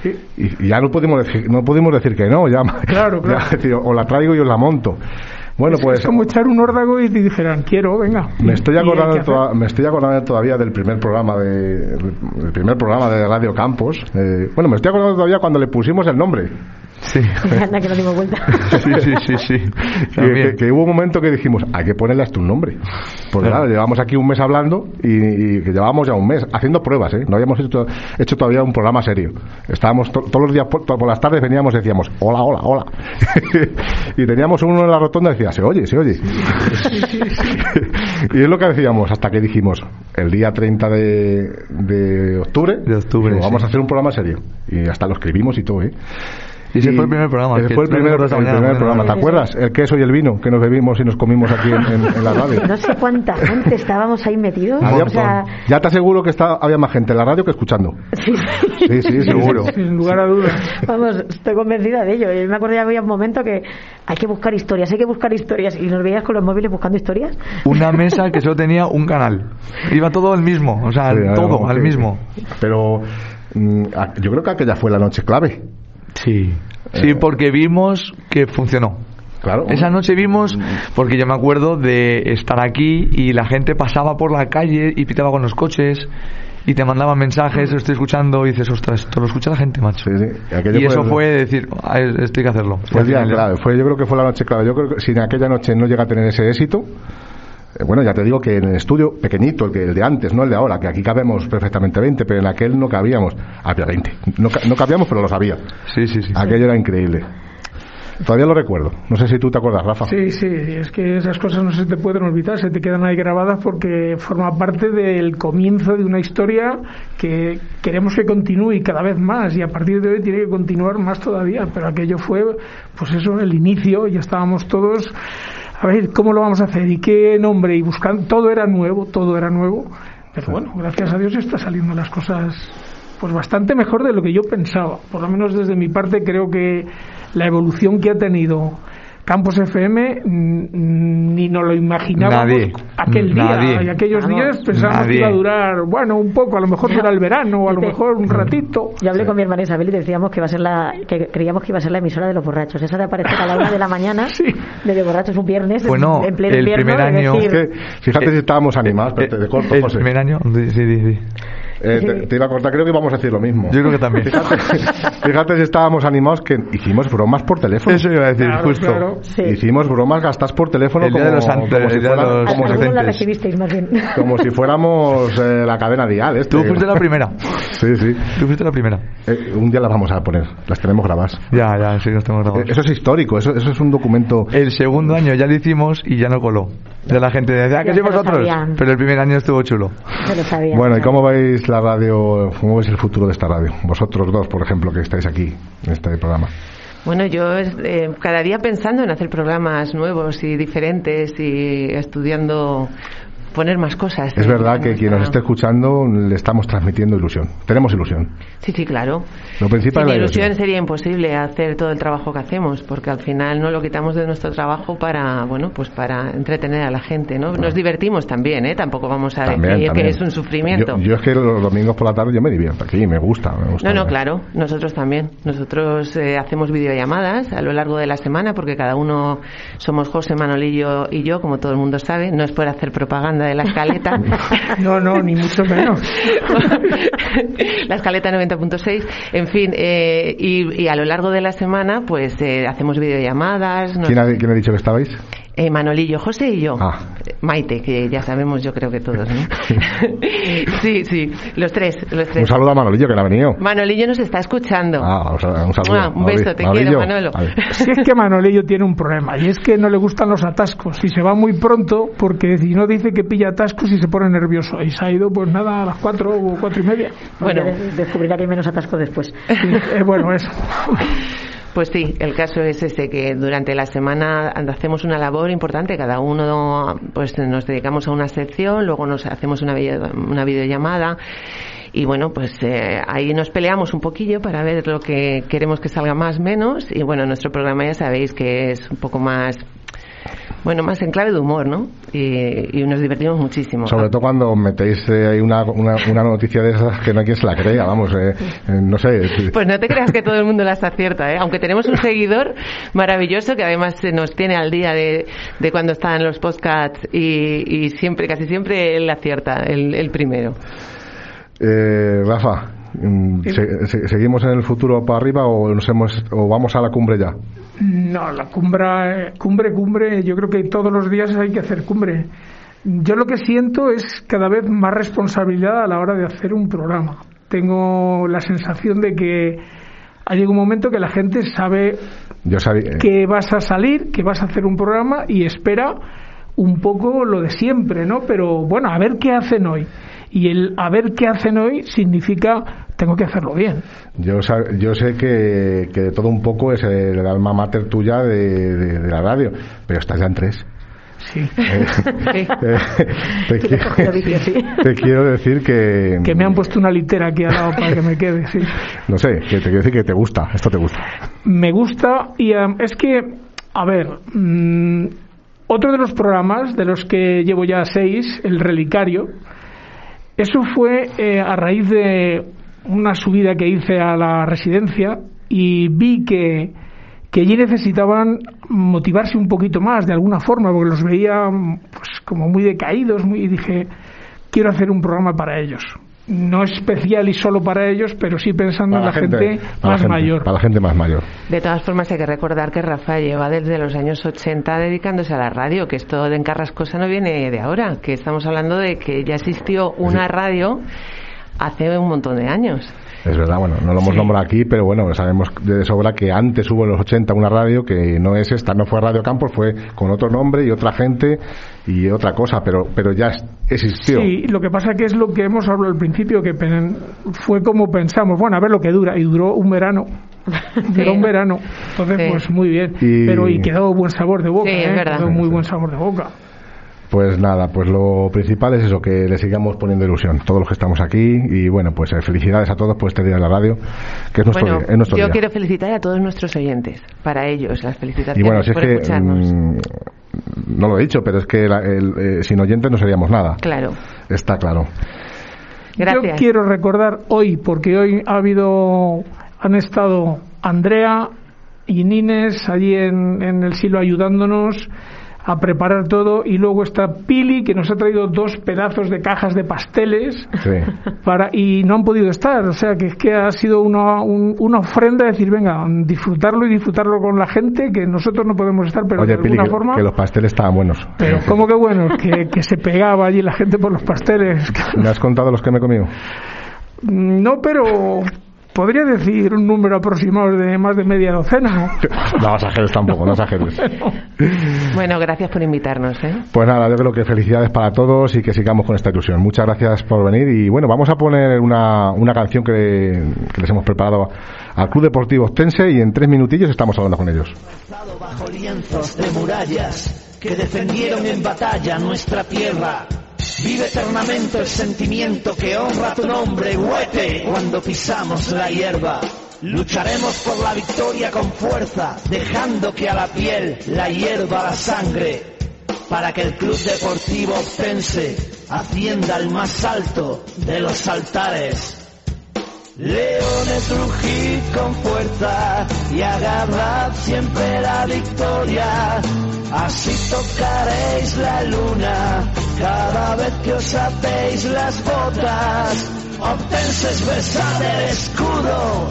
Sí. Y, y ya no pudimos decir, no pudimos decir que no, ya, Claro, claro. ya, o la traigo y os la monto. Bueno, Es- pues es como echar un órdago y te dijeran, quiero, venga. me estoy acordando, toda- me estoy acordando todavía del primer programa de el primer programa de Radio Campos. Eh, bueno, me estoy acordando todavía cuando le pusimos el nombre. Sí. Anda que no dimos vuelta. Sí, sí, sí, sí. Que, También. que- que hubo un momento que dijimos, hay que ponerle hasta un nombre. Porque Claro. claro, llevamos aquí un mes hablando y, y que llevábamos ya un mes haciendo pruebas, ¿eh? No habíamos hecho, hecho todavía un programa serio. Estábamos to- todos los días, por, por las tardes veníamos y decíamos, hola, hola, hola. y teníamos uno en la rotonda y decía, se oye, se oye. y es lo que decíamos hasta que dijimos, el día 30 de, de octubre, De octubre, digo, vamos a hacer un programa serio. Y hasta lo escribimos y todo, ¿eh? Y ese fue el primer programa. Ese que fue el primer, el programa. ¿Te acuerdas? El queso y el vino que nos bebimos y nos comimos aquí en, en- en la radio. No sé cuánta gente estábamos ahí metidos. Había- o sea, ya te aseguro que está, había más gente en la radio que escuchando. sí, Sí, sí, seguro. Sin lugar a dudas. Vamos, estoy convencida de ello. Yo me acuerdo ya había un momento que hay que buscar historias, hay que buscar historias. Y nos veías con los móviles buscando historias. Una mesa que solo tenía un canal. Iba todo al mismo, o sea, Sí, todo al mismo. Pero mm, yo creo que aquella fue la noche clave. Sí. Sí, porque vimos que funcionó. Claro. Esa noche vimos, porque yo me acuerdo de estar aquí y la gente pasaba por la calle y pitaba con los coches y te mandaban mensajes, lo estoy escuchando y dices, ostras, esto lo escucha la gente, macho. Sí, sí. Y eso el- fue decir, "Ah, esto hay que hacerlo. Fue el día Al final, clave. Fue, yo creo que fue la noche clave. Yo creo que si en aquella noche no llega a tener ese éxito, eh, bueno, ya te digo que en el estudio pequeñito, el, que, el de antes, no el de ahora, que aquí cabemos perfectamente 20, pero en aquel no cabíamos. Había 20. No, ca- no cabíamos, pero lo sabía. Sí, sí, sí. Aquello era increíble. Todavía lo recuerdo. No sé si tú te acuerdas, Rafa. Sí, sí, es que esas cosas no se te pueden olvidar, se te quedan ahí grabadas porque forma parte del comienzo de una historia que queremos que continúe y cada vez más y a partir de hoy tiene que continuar más todavía, pero aquello fue, pues eso, el inicio, ya estábamos todos, a ver, ¿cómo lo vamos a hacer? ¿Y qué nombre? Y buscando, todo era nuevo, todo era nuevo, pero bueno, gracias a Dios está saliendo las cosas pues bastante mejor de lo que yo pensaba. Por lo menos desde mi parte creo que la evolución que ha tenido Campos FM mm, ni nos lo imaginábamos Nadie. aquel día Nadie. y aquellos días pensábamos que iba a durar bueno un poco a lo mejor será el verano o a lo mejor un ratito Yo hablé con mi hermana Isabel y decíamos que iba a ser la, que creíamos que iba a ser la emisora de los borrachos. Esa de aparecer a la una de la mañana, de borrachos un viernes, Bueno, en pleno el invierno, primer año- decir, Es que, fíjate si estábamos animados, pero te, te corto, El José. primer año, sí, sí, sí. Eh, te, te iba a cortar, creo que íbamos a decir lo mismo. Yo creo que también. Fíjate, fíjate si estábamos animados que hicimos bromas por teléfono. Eso iba a decir, Claro, justo. claro. Sí. Hicimos bromas gastas por teléfono El día como, de los ante- como si fuera- los- como si- más bien. como si fuéramos eh, la cadena dial. Este. Tú fuiste la primera. Sí, sí. Tú fuiste la primera. Eh, un día las vamos a poner, las tenemos grabadas. Ya, ya, sí, nos tenemos Eh, grabados. Eso es histórico, eso, eso es un documento. El segundo año ya lo hicimos y ya no coló. Ya la gente decía, "Ah, que Ya sois vosotros. Pero el primer año estuvo chulo. Se lo sabía. Bueno, ¿y cómo veis la radio, cómo veis el futuro de esta radio? Vosotros dos, por ejemplo, que estáis aquí en este programa. Bueno, yo eh, cada día pensando en hacer programas nuevos y diferentes y estudiando poner más cosas. Es verdad que quien nos esté escuchando le estamos transmitiendo ilusión. Tenemos ilusión. Sí, sí, claro. Lo principal Sin es la ilusión ilusión. sería imposible hacer todo el trabajo que hacemos, porque al final no lo quitamos de nuestro trabajo para, bueno, pues para entretener a la gente, ¿no? Nos divertimos también, ¿eh? Tampoco vamos a También, decir también. que es un sufrimiento. Yo, yo es que los domingos por la tarde yo me divierto aquí, me gusta. Me gusta No, no, claro, nosotros también. Nosotros eh, hacemos videollamadas a lo largo de la semana porque cada uno somos José Manolillo y yo, como todo el mundo sabe. No es por hacer propaganda de la escaleta. no no ni mucho menos la escaleta 90.6. En fin, eh, y, y a lo largo de la semana, pues eh, hacemos videollamadas. nos- ¿Quién ha, quién ha dicho que estabais? Eh, Manolillo, José y yo. Ah. Maite, que ya sabemos, yo creo que todos, ¿no? sí, sí, los tres, los tres. Un saludo a Manolillo que no ha venido. Manolillo nos está escuchando. Ah, un saludo. Ah, un beso, te Manolillo. quiero, Manolo. Si es que Manolillo tiene un problema y es que no le gustan los atascos y se va muy pronto porque si no dice que pilla atascos y se pone nervioso y se ha ido pues nada a las cuatro o cuatro y media. Bueno, descubrirá que hay menos atasco después. Eh, bueno, eso. Pues sí, el caso es ese que durante la semana hacemos una labor importante, cada uno pues nos dedicamos a una sección, luego nos hacemos una, video- una videollamada y bueno, pues eh, ahí nos peleamos un poquillo para ver lo que queremos que salga más menos y bueno, nuestro programa ya sabéis que es un poco más bueno, más en clave de humor, ¿no? Y, y nos divertimos muchísimo. Sobre todo cuando metéis eh, ahí una, una, una noticia de esas que no hay quien se la crea, vamos, eh, eh, no sé. Pues no te creas que todo el mundo las acierta, ¿eh? Aunque tenemos un seguidor maravilloso que además se nos tiene al día de, de cuando están los podcasts y, y siempre, casi siempre él acierta, el, el primero. Eh, Rafa, mm, se- se- ¿seguimos en el futuro para arriba o, nos hemos, o vamos a la cumbre ya? No, la cumbre, cumbre, cumbre, yo creo que todos los días hay que hacer cumbre. Yo lo que siento es cada vez más responsabilidad a la hora de hacer un programa. Tengo la sensación de que ha llegado un momento que la gente sabe Yo sabía, que vas a salir, que vas a hacer un programa y espera un poco lo de siempre, ¿no? Pero bueno, a ver qué hacen hoy. Y el a ver qué hacen hoy significa tengo que hacerlo bien. Yo, yo sé que, que de todo un poco es el alma mater tuya de, de- de la radio, pero estás ya en tres. Sí. Eh, eh, te, quiero, sí. te quiero decir que, Que me han puesto una litera aquí al lado para que me quede, sí. no sé, que te quiero decir que te gusta, esto te gusta. Me gusta y em, es que, a ver, mm, otro de los programas de los que llevo ya seis, El Relicario, eso fue eh, a raíz de una subida que hice a la residencia y vi que, que allí necesitaban motivarse un poquito más de alguna forma, porque los veía pues, como muy decaídos muy, y dije, quiero hacer un programa para ellos. No especial y solo para ellos, pero sí pensando en la gente, la más gente- mayor. Para la gente más mayor. De todas formas, hay que recordar que Rafa lleva desde los años 80 dedicándose a la radio, que esto de Encarrascosa no viene de ahora, que estamos hablando de que ya existió una radio hace un montón de años. Es verdad, bueno, no lo hemos Sí. nombrado aquí, pero bueno, sabemos de sobra que antes hubo en los 80 una radio que no es esta, no fue Radio Campos, fue con otro nombre y otra gente y otra cosa, pero pero ya existió. Sí, lo que pasa que es lo que hemos hablado al principio, que fue como pensamos, bueno, a ver lo que dura, y duró un verano. Duró un verano. Entonces, Sí. pues muy bien. Y- Pero y quedó buen sabor de boca, Sí, es ¿eh? verdad. Quedó muy buen sabor de boca. Pues nada, pues lo principal es eso, que le sigamos poniendo ilusión, todos los que estamos aquí y bueno, pues eh, felicidades a todos por este día de la radio, que es nuestro bueno, día. Es nuestro yo día. quiero felicitar a todos nuestros oyentes, para ellos, las felicitaciones Y bueno, si es por que escucharnos. mm, no lo he dicho, pero es que la- el, eh, sin oyentes no seríamos nada. Claro, Está claro. gracias. Yo quiero recordar hoy, porque hoy ha habido, han estado Andrea y Nines allí en, en el silo ayudándonos a preparar todo y luego está Pili que nos ha traído dos pedazos de cajas de pasteles Sí. para y no han podido estar o sea que es que ha sido una, un- una ofrenda decir venga disfrutarlo y disfrutarlo con la gente que nosotros no podemos estar pero Oye, de Pili, alguna que, forma que los pasteles estaban buenos. pero cómo que bueno que, que se pegaba allí la gente por los pasteles ¿Me has contado los que me he comido? no pero podría decir un número aproximado de más de media docena No exageres tampoco, no exageres. Bueno, gracias por invitarnos. ¿eh? Pues nada, yo creo que felicidades para todos y que sigamos con esta ilusión. Muchas gracias por venir y bueno, vamos a poner una, una canción que, que les hemos preparado al Club Deportivo Ostense y en tres minutillos estamos hablando con ellos. bajo lienzos de murallas que defendieron en batalla nuestra tierra. Vive eternamente el sentimiento que honra tu nombre, huete, cuando pisamos la hierba. Lucharemos por la victoria con fuerza, dejando que a la piel la hierba la sangre, para que el Club Deportivo Ostense ascienda al más alto de los altares. Leones rugid con fuerza y agarrad siempre la victoria. Así tocaréis la luna cada vez que os atéis las botas. Obtenses besad el escudo,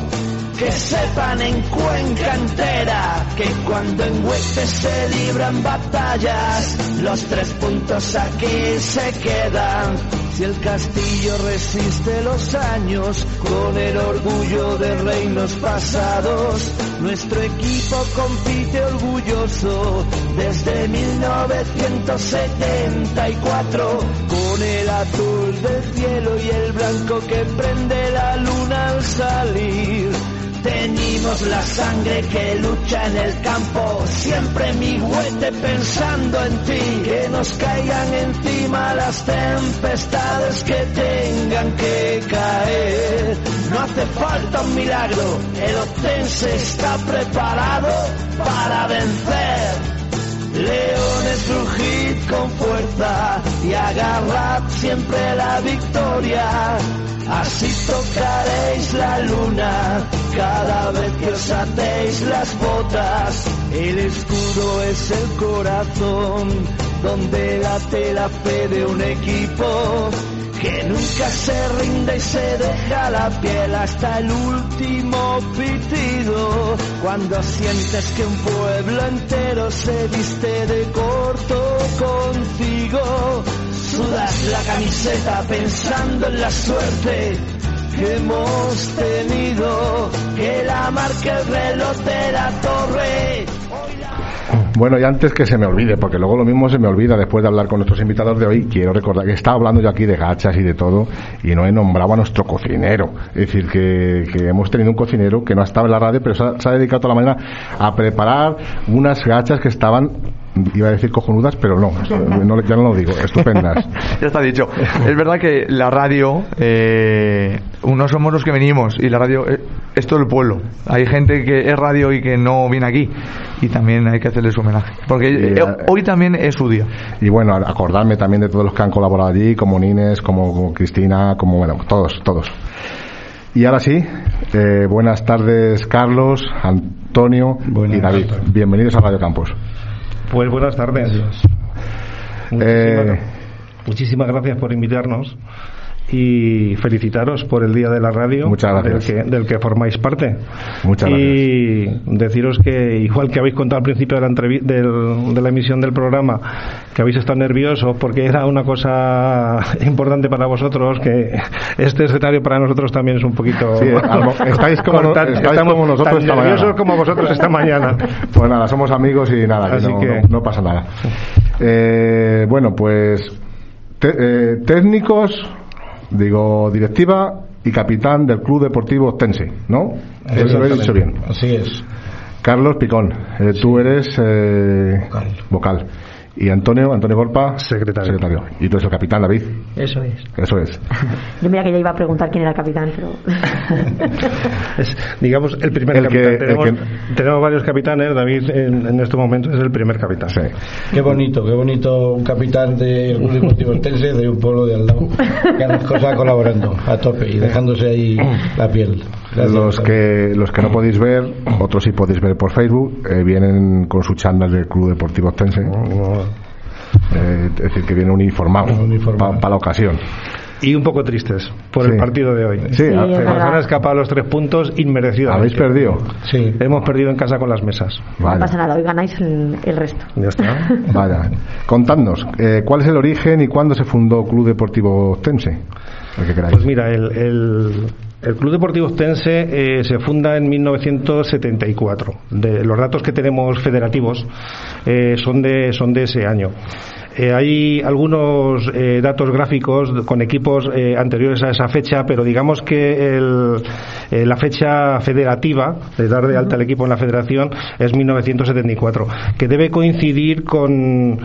que sepan en Cuenca entera que cuando en Huete se libran batallas, los tres puntos aquí se quedan. Si el castillo resiste los años con el orgullo de reinos pasados, nuestro equipo compite orgulloso desde 1974 con el azul del cielo y el blanco que prende la luna al salir. Teñimos la sangre que lucha en el campo, siempre mi huete pensando en ti, que nos caigan encima las tempestades que tengan que caer. No hace falta un milagro, el Otense está preparado para vencer. Leones rugid con fuerza y agarrad siempre la victoria. Así tocaréis la luna cada vez que os atéis las botas. El escudo es el corazón donde late la fe de un equipo que nunca se rinde y se deja la piel hasta el último pitido. Cuando sientes que un pueblo entero se viste de corto contigo, sudas la camiseta pensando en la suerte que hemos tenido, que la marca el reloj de la torre. Bueno, y antes que se me olvide, porque luego lo mismo se me olvida después de hablar con nuestros invitados de hoy, quiero recordar que estaba hablando yo aquí de gachas y de todo, y no he nombrado a nuestro cocinero. Es decir, que, hemos tenido un cocinero que no estaba en la radio, pero se ha dedicado toda la mañana a preparar unas gachas que estaban iba a decir cojonudas, pero no, no ya no lo digo, estupendas. ya está dicho. Es verdad que la radio, eh, unos somos los que venimos y la radio eh, es todo el pueblo. Hay gente que es radio y que no viene aquí y también hay que hacerles homenaje. Porque eh, hoy también es su día. Y bueno, acordarme también de todos los que han colaborado allí, como Nines, como, como Cristina, como, bueno, todos, todos. Y ahora sí, eh, buenas tardes Carlos, Antonio buenas y David. Tardes. Bienvenidos a Radio Campos. Pues buenas tardes. Muchísimas, Eh, muchísimas gracias por invitarnos y felicitaros por el Día de la Radio Muchas. Del, que, del que formáis parte. Muchas y deciros que, igual que habéis contado al principio de la, del- de la emisión del programa, que habéis estado nerviosos porque era una cosa importante para vosotros, que este escenario para nosotros también es un poquito... Sí, estáis como, estáis Estamos como nosotros tan esta nerviosos mañana. como vosotros esta mañana. Pues nada, somos amigos y nada, Así no, que- no- no pasa nada. Eh, bueno, pues te- eh, técnicos, digo directiva y capitán del Club Deportivo Tense, ¿no? Eso lo he dicho bien. Así es. Carlos Picón, eh, tú eres eh, vocal. Y Antonio, Antonio Golpa, secretario. Y tú eres el capitán, David. Eso es. Eso es. Yo mira que ya iba a preguntar quién era el capitán, pero Es, digamos, el primer El que- capitán. tenemos, que- tenemos varios capitanes, David en, en este momento es el primer capitán. Qué bonito, qué bonito un capitán del Club Deportivo Ostense de un pueblo de al lado que las cosas colaborando a tope y dejándose ahí la piel. Gracias. Los que, los que no podéis ver, otros sí podéis ver por Facebook, eh, vienen con su chándal del Club Deportivo Ostense. Eh, es decir, que vienen uniformados para la ocasión. Y un poco tristes por Sí. el partido de hoy. Sí, Sí, nos han escapado los tres puntos inmerecidos. ¿Habéis perdido? Sí. Hemos perdido en casa con las mesas. no pasa nada, hoy ganáis el, el resto. Ya está. Vaya. Contadnos, eh, ¿cuál es el origen y cuándo se fundó Club Deportivo Ostense? El que queráis. Pues mira, el, el, el Club Deportivo Ostense eh, se funda en 1974. De, los datos que tenemos federativos eh, son, de, son de ese año. Eh, hay algunos eh, datos gráficos con equipos eh, anteriores a esa fecha, pero digamos que el, la fecha federativa de dar de alta el equipo en la federación es 1974, que debe coincidir con,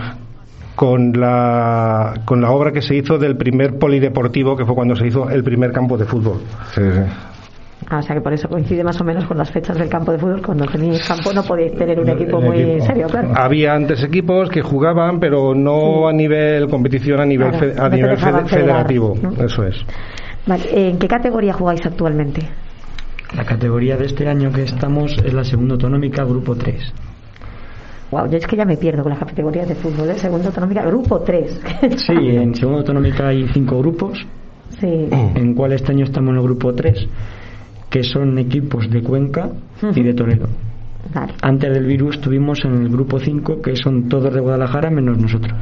con la, con la obra que se hizo del primer polideportivo, que fue cuando se hizo el primer campo de fútbol. Sí, sí. Ah, o sea que por eso coincide más o menos con las fechas del campo de fútbol. Cuando tenéis campo no podéis tener un equipo muy serio, claro. Había antes equipos que jugaban, pero no a nivel competición, a nivel, Claro, fe- a no nivel federativo. ¿no? Eso es. Vale, ¿En qué categoría jugáis actualmente? La categoría de este año que estamos es la segunda autonómica, grupo 3. Wow, yo es que ya me pierdo con las categorías de fútbol. ¿eh? Segunda autonómica, grupo 3. Sí, en segunda autonómica hay cinco grupos, sí. en cual este año estamos en el grupo 3, que son equipos de Cuenca y de Toledo. Vale. Antes del virus estuvimos en el grupo 5, que son todos de Guadalajara menos nosotros.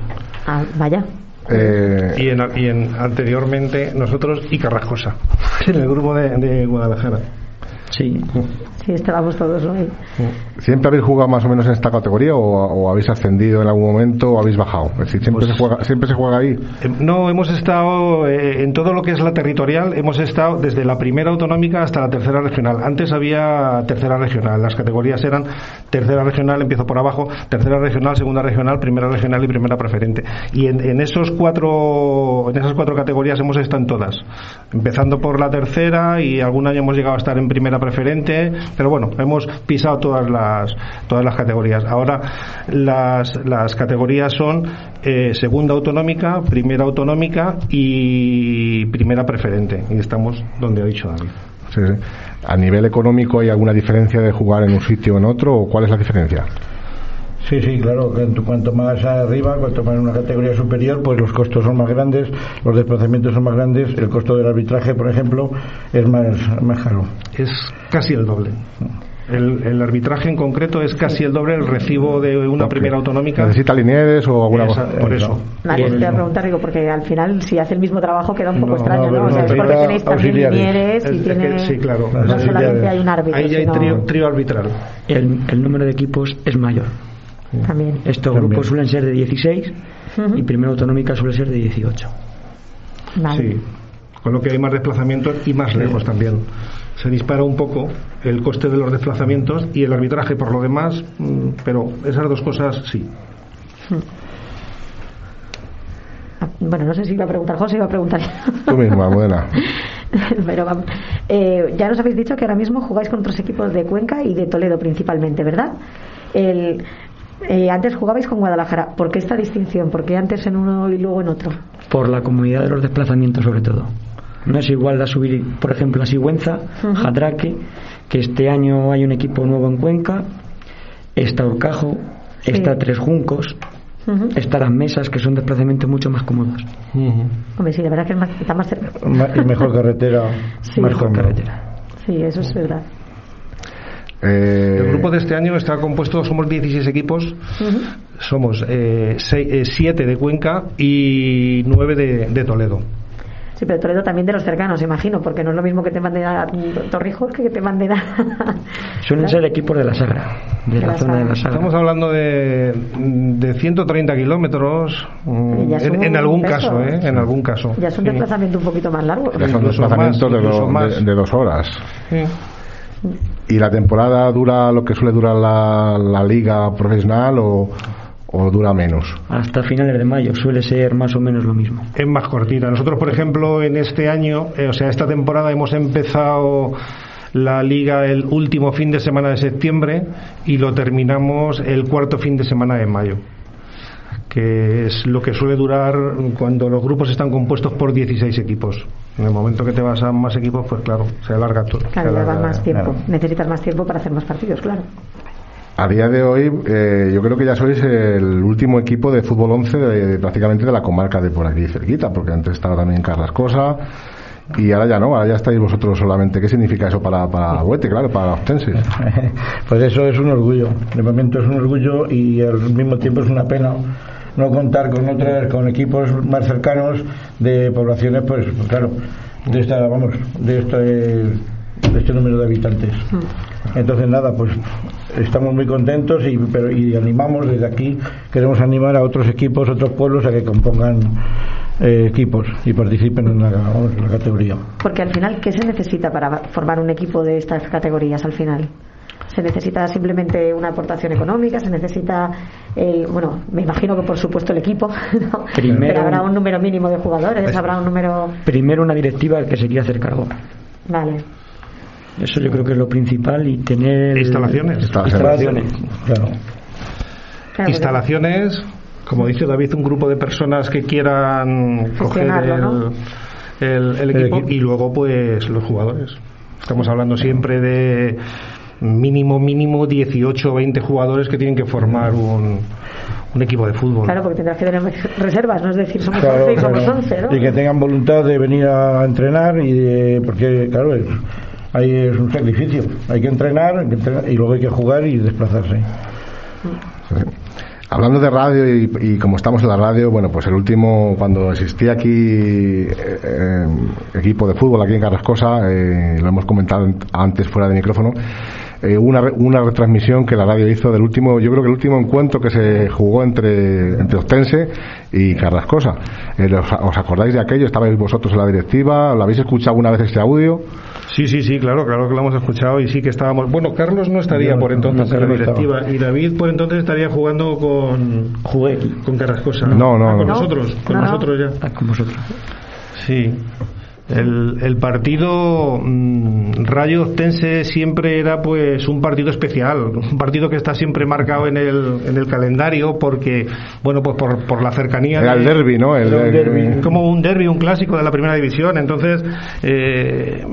Ah, vaya. Eh, Y, en, y en- anteriormente nosotros y Carrascosa, en el grupo de, de Guadalajara. Sí. Sí, estábamos todos hoy. ¿Siempre habéis jugado más o menos en esta categoría o, o habéis ascendido en algún momento o habéis bajado? Es decir, siempre, Pues- se, juega, siempre se juega ahí. Eh, No, hemos estado eh, en todo lo que es la territorial, hemos estado desde la primera autonómica hasta la tercera regional. Antes había tercera regional, las categorías eran tercera regional, empiezo por abajo, tercera regional, segunda regional, primera regional y primera preferente. Y en, en esos cuatro, en esas cuatro categorías hemos estado en todas, empezando por la tercera y algún año hemos llegado a estar en primera preferente, pero bueno, hemos pisado todas las todas las categorías. Ahora las, las categorías son eh, segunda autonómica, primera autonómica y primera preferente. Y estamos donde ha dicho David. Sí. ¿A nivel económico hay alguna diferencia de jugar en un sitio o en otro o cuál es la diferencia? Sí, sí, claro. Cuanto, cuanto más arriba, cuanto más en una categoría superior, pues los costos son más grandes, los desplazamientos son más grandes, el costo del arbitraje, por ejemplo, es más, más caro. Es casi el doble. El, el arbitraje en concreto es casi el doble el recibo de una primera autonómica. ¿Necesita linieres o alguna cosa? por eso. Vale, te voy a preguntar, digo, porque al final si hace el mismo trabajo queda un poco No, extraño, no, ¿no? O sea, es porque tenéis también auxiliares. linieres y tiene... sí, claro. No solamente hay un árbitro, Ahí ya hay sino- trío, trío arbitral. El, el número de equipos es mayor. También. Estos También. grupos suelen ser de 16 y primera autonómica suele ser de 18. Sí, con lo que hay más desplazamientos y más lejos también. Se dispara un poco el coste de los desplazamientos y el arbitraje por lo demás, mm, pero esas dos cosas sí. Ah, Bueno, no sé si iba a preguntar José, iba a preguntar Tú misma, buena. Pero vamos. Eh, ya nos habéis dicho que ahora mismo jugáis con otros equipos de Cuenca y de Toledo principalmente, ¿verdad? El, eh, antes jugabais con Guadalajara. ¿Por qué esta distinción? ¿Por qué antes en uno y luego en otro? Por la comunidad de los desplazamientos, sobre todo. No es igual a subir, por ejemplo, a Sigüenza, Jadraque, que este año hay un equipo nuevo en Cuenca, está Orcajo, está Tres Juncos, Ujú. está Las Mesas, que son desplazamientos mucho más cómodos. Hombre, sí, la verdad que es más- está más cerca. Y mejor carretera. Sí. más Mejor cómodo. Sí, eso es verdad. Eh, El grupo de este año está compuesto, somos 16 equipos, somos 7 de Cuenca y 9 de, de Toledo. Sí, pero Toledo también de los cercanos, imagino, porque no es lo mismo que te manden a Torrijos que que te manden a... Suelen ser equipos de la Sagra, de De la la zona de la Sagra. Estamos hablando de, de 130 kilómetros, mm, en, en algún caso, ¿eh? En algún caso. Ya es un Sí. desplazamiento un poquito más largo. ya son desplazamientos de- de dos horas. Sí. ¿Y la temporada dura lo que suele durar la, la liga profesional o, o dura menos? Hasta finales de mayo suele ser más o menos lo mismo. Es más cortita. Nosotros, por ejemplo, en este año, eh, o sea, esta temporada hemos empezado la liga el último fin de semana de septiembre y lo terminamos el cuarto fin de semana de mayo que es lo que suele durar cuando los grupos están compuestos por 16 equipos. En el momento que te vas a más equipos, pues claro, se alarga todo. Claro, se alarga, más tiempo. claro. Necesitas más tiempo para hacer más partidos, claro. A día de hoy, eh, yo creo que ya sois el último equipo de fútbol 11 de, de prácticamente de la comarca de por aquí cerquita, porque antes estaba también Carrascosa y ahora ya no, ahora ya estáis vosotros solamente. ¿Qué significa eso para, para Huete, claro, para los tenses? Pues eso es un orgullo. De momento es un orgullo y al mismo tiempo es una pena no contar con otras, con equipos más cercanos de poblaciones, pues claro, de esta, vamos, de este, de este número de habitantes. Entonces nada, pues estamos muy contentos y, pero, y animamos desde aquí, queremos animar a otros equipos, otros pueblos a que compongan eh, equipos y participen en la, vamos, en la categoría. Porque al final, ¿qué se necesita para formar un equipo de estas categorías al final? ¿Se necesita simplemente una aportación económica? ¿Se necesita, el, bueno, me imagino que por supuesto el equipo, ¿no? Primero- pero habrá un número mínimo de jugadores, habrá un número... Primero una directiva que se quiera hacer cargo. Vale. Eso yo creo que es lo principal y tener Instalaciones. Instalaciones. Claro. Claro, Instalaciones, como dice David, un grupo de personas que quieran coger el, ¿no? el- el El equipo equipo. y luego pues los jugadores. Estamos hablando siempre de mínimo, mínimo 18 o 20 jugadores que tienen que formar un, un equipo de fútbol. Claro, porque tendrás que tener reservas, no es decir, somos Claro, 11 y somos claro. 11, ¿no? Y que tengan voluntad de venir a entrenar y de, porque claro, es, ahí es un sacrificio. Hay que entrenar, hay que entrenar, y luego hay que jugar y desplazarse. Hablando de radio y, y como estamos en la radio, bueno, pues el último, cuando existía aquí eh, eh, equipo de fútbol aquí en Carrascosa, eh, lo hemos comentado antes fuera de micrófono, eh, una, re- una retransmisión que la radio hizo del último, yo creo que el último encuentro que se jugó entre, entre Ostense y Carrascosa. Eh, ¿os, os acordáis de aquello? ¿Estabais vosotros en la directiva? ¿Lo habéis escuchado alguna vez este audio? Sí, sí, sí, claro, claro que lo hemos escuchado y sí que estábamos. Bueno, Carlos no estaría No, por entonces no, en la directiva y David por entonces estaría jugando con Jugué con Carrascosa. No, no, Ah, con no. nosotros, con No, no. nosotros ya. Ah, con vosotros. Sí. El, el partido mm, Rayo Ostense siempre era pues un partido especial, un partido que está siempre marcado en el, en el calendario porque, bueno, pues por, por la cercanía. Era el de- derby, ¿no? El, como un derby, un clásico de la primera división. Entonces, eh,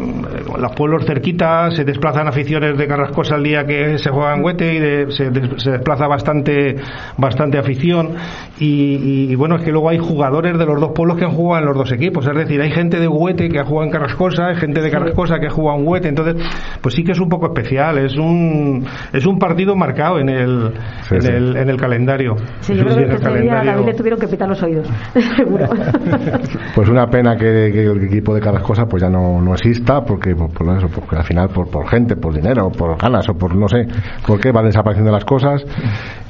los pueblos cerquitas se desplazan aficiones de Carrascosa el día que se juega en Huete y de- se, des- se desplaza bastante, bastante afición. Y, y- y bueno, es que luego hay jugadores de los dos pueblos que han jugado en los dos equipos. Es decir, hay gente de Huete que ha jugado en Carrascosa, hay gente de Carrascosa que ha jugado en Huete. Entonces, pues sí que es un poco especial. Es un, es un partido marcado en el, Sí, en sí. el, en el calendario. Sí, yo creo que el ese día a calendario. Le tuvieron que pitar los oídos, seguro. Pues una pena que, que el equipo de Carrascosa pues ya no, no exista porque por, por eso, porque al final por, por gente, por dinero, por ganas o por no sé por qué van desapareciendo las cosas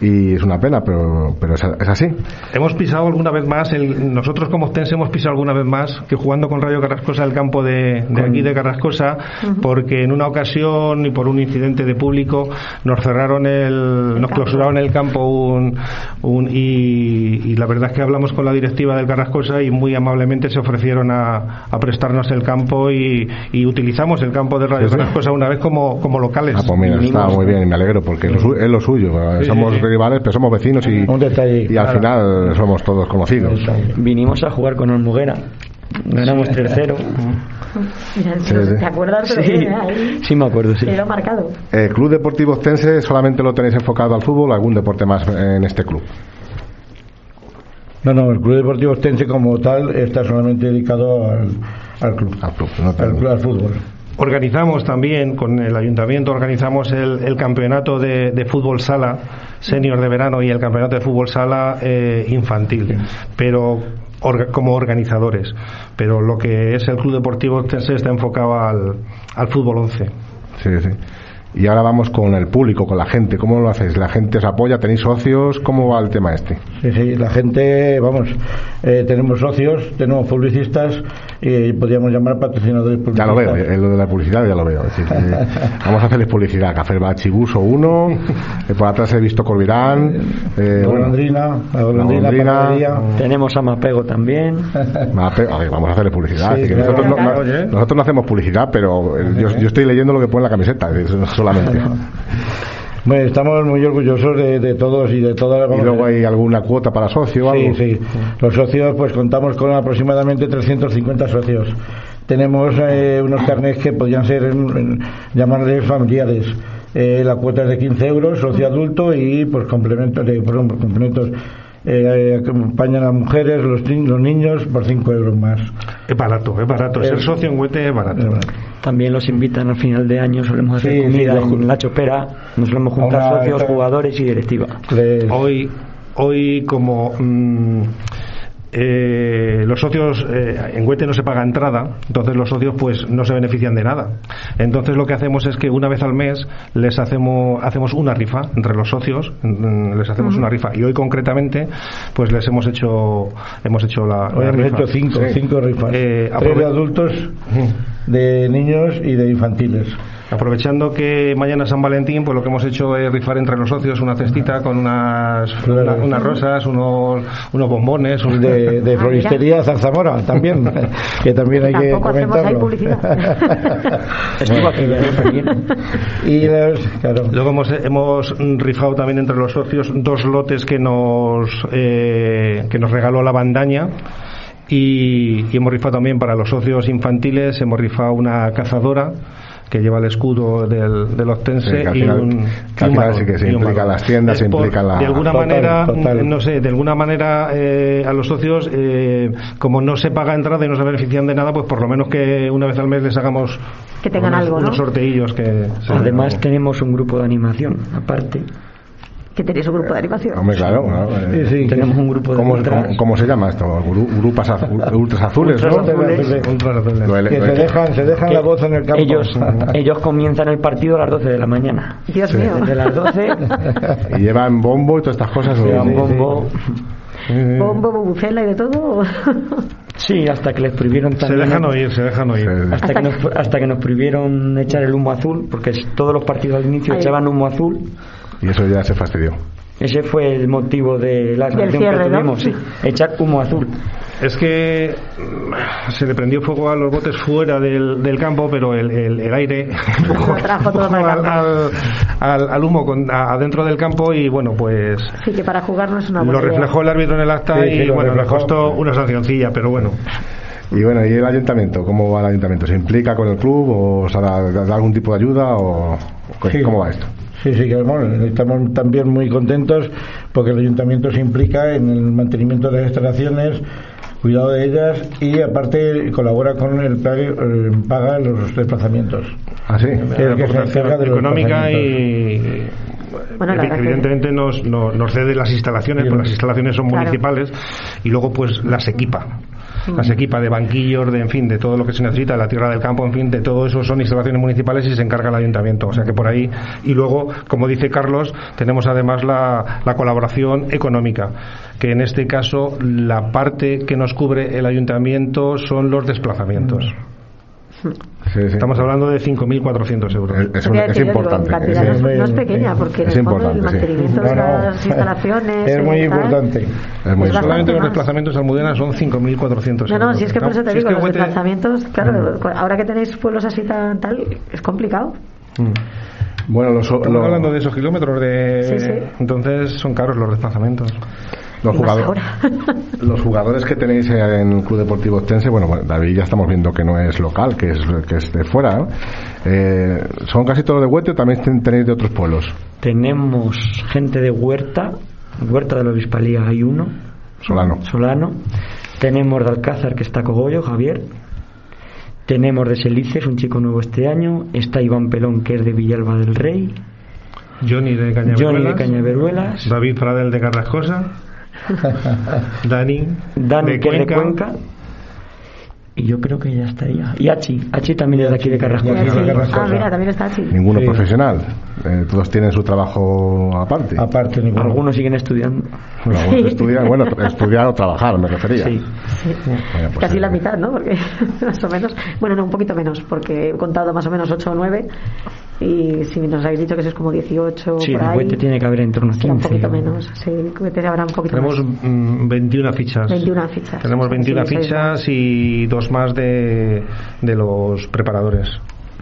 y es una pena, pero, pero es, es así. Hemos pisado alguna vez más, el, nosotros como Ostense hemos pisado alguna vez más que jugando con Rayo Carrascosa el campo de, de aquí de Carrascosa, porque en una ocasión y por un incidente de público nos cerraron el, nos clausuraron el campo un, un- y, y la verdad es que hablamos con la directiva del Carrascosa y muy amablemente se ofrecieron a, a prestarnos el campo y, y utilizamos el campo de Radio Sí. Carrascosa una vez como, como locales. Ah, pues mira, está muy bien y me alegro porque es lo su- es lo suyo. Sí, somos rivales, pero somos vecinos y, y al final somos todos conocidos. Vinimos a jugar con Olmuguera. Ganamos 3-0. Mira, Sí, no sé, sí. ¿Te acuerdas? Sí, ahí sí me acuerdo, sí. quedó marcado. Eh, Club Deportivo Ostense solamente lo tenéis enfocado al fútbol o algún deporte más en este club. No, no, el Club Deportivo Ostense como tal está solamente dedicado al, al club. Al club, al, club, al fútbol. Organizamos también, con el ayuntamiento, organizamos el, el campeonato de, de fútbol sala senior de verano y el campeonato de fútbol sala eh, infantil, pero como organizadores. Pero lo que es el Club Deportivo Ostense está enfocado al, al fútbol 11. Sí, sí. Y ahora vamos con el público, con la gente. ¿Cómo lo hacéis? ¿La gente os apoya? ¿Tenéis socios? ¿Cómo va el tema este? Sí, sí, la gente, vamos, eh, tenemos socios, tenemos publicistas y podríamos llamar patrocinadores Ya publicistas. lo veo, eh, lo de la publicidad ya lo veo. Es decir, eh, vamos a hacerles publicidad. Café Bachibuso 1, eh, por atrás he visto Corvirán, eh, La bueno, golondrina, golondrina, golondrina. Tenemos a Mapego también. Mape- a ver, vamos a hacerle publicidad. Sí, así que claro. nosotros, no, Claro, no- oye. nosotros no hacemos publicidad, pero eh, yo, yo estoy leyendo lo que pone en la camiseta, es decir, solamente. Bueno, estamos muy orgullosos de, de todos y de todas las... Y luego hay alguna cuota para socio o Sí, algo. sí. Los socios, pues contamos con aproximadamente 350 socios. Tenemos eh, unos carnets que podrían ser, en- en- llamarles familiares. Eh, la cuota es de 15 euros, socio adulto y pues complementos, de, perdón, complementos eh, acompañan a mujeres, los, ni- los niños por 5 euros más. Es barato, es barato. Ser socio en Huete es barato. También los invitan al final de año, solemos hacer Sí, comida sí, en la chopera, nos solemos juntar Ahora, socios, jugadores y directiva. Hoy, hoy como mm, eh, los socios eh, en Huete no se paga entrada, entonces los socios pues no se benefician de nada. Entonces lo que hacemos es que una vez al mes les hacemos hacemos una rifa entre los socios, mm, les hacemos una rifa y hoy concretamente pues les hemos hecho hemos hecho la, Hoy la hemos rifa. hecho cinco, Sí. cinco rifas. Eh, Tres de adultos, de niños y de infantiles. Aprovechando que mañana es San Valentín, pues lo que hemos hecho es rifar entre los socios una cestita con unas, una- unas rosas, unos, unos bombones. un- de, de floristería Zarzamora también que también hay que Tampoco hacemos ahí comentarlo publicidad. Estuvo aquí también. y los- claro Luego hemos, hemos rifado también entre los socios dos lotes que nos, eh, que nos regaló la bandaña. Y, y hemos rifado también para los socios infantiles, hemos rifado una cazadora que lleva el escudo del, del Octense Sí, y un, que y al un final sí que se y un implican balón. las tiendas, se Es por- implican la- De alguna Total, manera, total. no sé, de alguna manera eh, a los socios, eh, como no se paga entrada y no se benefician de nada, pues por lo menos que una vez al mes les hagamos Que tengan unos, algo, ¿no? unos sorteillos que... Además tenemos un grupo de animación aparte. Que tenéis un grupo de animación. Hombre, claro. claro, eh, Tenemos un grupo de ¿Cómo, cómo- cómo se llama esto? Gru- Grupas azu- ultras azules, Ultras ¿no? azules. Ultras azules. Lo ele- que se dejan se dejan la voz en el campo Ellos, ellos comienzan el partido a las 12 de la mañana. Dios mío. Desde las 12 Y llevan bombo y todas estas cosas. llevan bombo. Bombo, bubucela y de todo. Sí, hasta que les prohibieron Se también. dejan oír, se dejan oír. Hasta que, nos, hasta que nos prohibieron echar el humo azul, porque es- todos los partidos al inicio Ahí. echaban humo azul. Y eso ya se fastidió. Ese fue el motivo de la cierre, que ¿no? tuvimos, sí, echar humo azul. Es que mm, se le prendió fuego a los botes fuera del, del campo, pero el, el- el aire Lo trajo todo para al, al- al- al humo con- a- adentro del campo y bueno, pues Así que para jugar no es una buena lo idea. reflejó el árbitro en el acta Sí, sí, y bueno, nos reflejó. costó una sancioncilla, pero bueno. Y bueno, ¿y el ayuntamiento? ¿Cómo va el ayuntamiento? ¿Se implica con el club o os da, da algún tipo de ayuda o o? Sí. cómo va esto? Sí, sí, que bueno, estamos también muy contentos porque el ayuntamiento se implica en el mantenimiento de las instalaciones, cuidado de ellas y aparte colabora con el pague- eh, paga los desplazamientos. ¿Ah, sí? Que es que se encarga de los económica y Bueno, que- evidentemente nos, nos, nos cede las instalaciones, porque las instalaciones son Claro. municipales y luego pues las equipa. Las equipa de banquillos, de en fin, de todo lo que se necesita, de la tierra del campo, en fin, de todo eso son instalaciones municipales y se encarga el ayuntamiento. O sea que por ahí, y luego, como dice Carlos, tenemos además la, la colaboración económica, que en este caso la parte que nos cubre el ayuntamiento son los desplazamientos. Estamos hablando de 5.400 euros. Es, un- es importante. La cantidad no, es- no es pequeña, porque Es el importante, sí. mantenimiento de las instalaciones. Es muy tal, importante. Es muy Es Solamente los desplazamientos a Almudena son 5.400 euros. No, no, si es que por eso te Si es digo, que los Huete- desplazamientos, claro, ahora que tenéis pueblos así tan tal, es complicado. Bueno, los, Estamos los- hablando de esos kilómetros de... Sí, sí. Entonces son caros los desplazamientos. Los, jugadores, los jugadores que tenéis en el Club Deportivo Ostense, bueno, bueno, David ya estamos viendo que no es local, que es, que es de fuera, ¿no? Eh, ¿Son casi todos de Huete o también ten- tenéis de otros pueblos? Tenemos gente de Huerta, Huerta de la Obispalía hay uno, Solano. Solano. Tenemos de Alcázar, que está Cogollo, Javier. Tenemos de Selices, un chico nuevo este año. Está Iván Pelón, que es de Villalba del Rey. Johnny de Cañaveruelas. Johnny de Cañaveruelas. David Pradel de Carrascosa. Dani. Dani, de que es de Cuenca. Cuenca. Y yo creo que ya estaría. Y Achi. Achi también es de aquí de Carrascosa. Sí. Ah, mira, también está Achi. Ninguno profesional. Eh, todos tienen su trabajo aparte. Aparte, ninguno. Algunos siguen estudiando. Bueno, algunos estudian, bueno, estudiar o trabajar, me refería. Sí. Bueno, pues, Casi eh, la mitad, ¿no? Porque más o menos, bueno, no, un poquito menos, porque he contado más o menos 8 o 9 y si nos habéis dicho que sois como 18 Sí, por ahí, tiene que haber en torno a será un 15. poquito o- menos, sí, habrá un poquito Tenemos más. mm, 21 fichas. 21 fichas. Tenemos 21 Sí, fichas y dos más de, de los preparadores.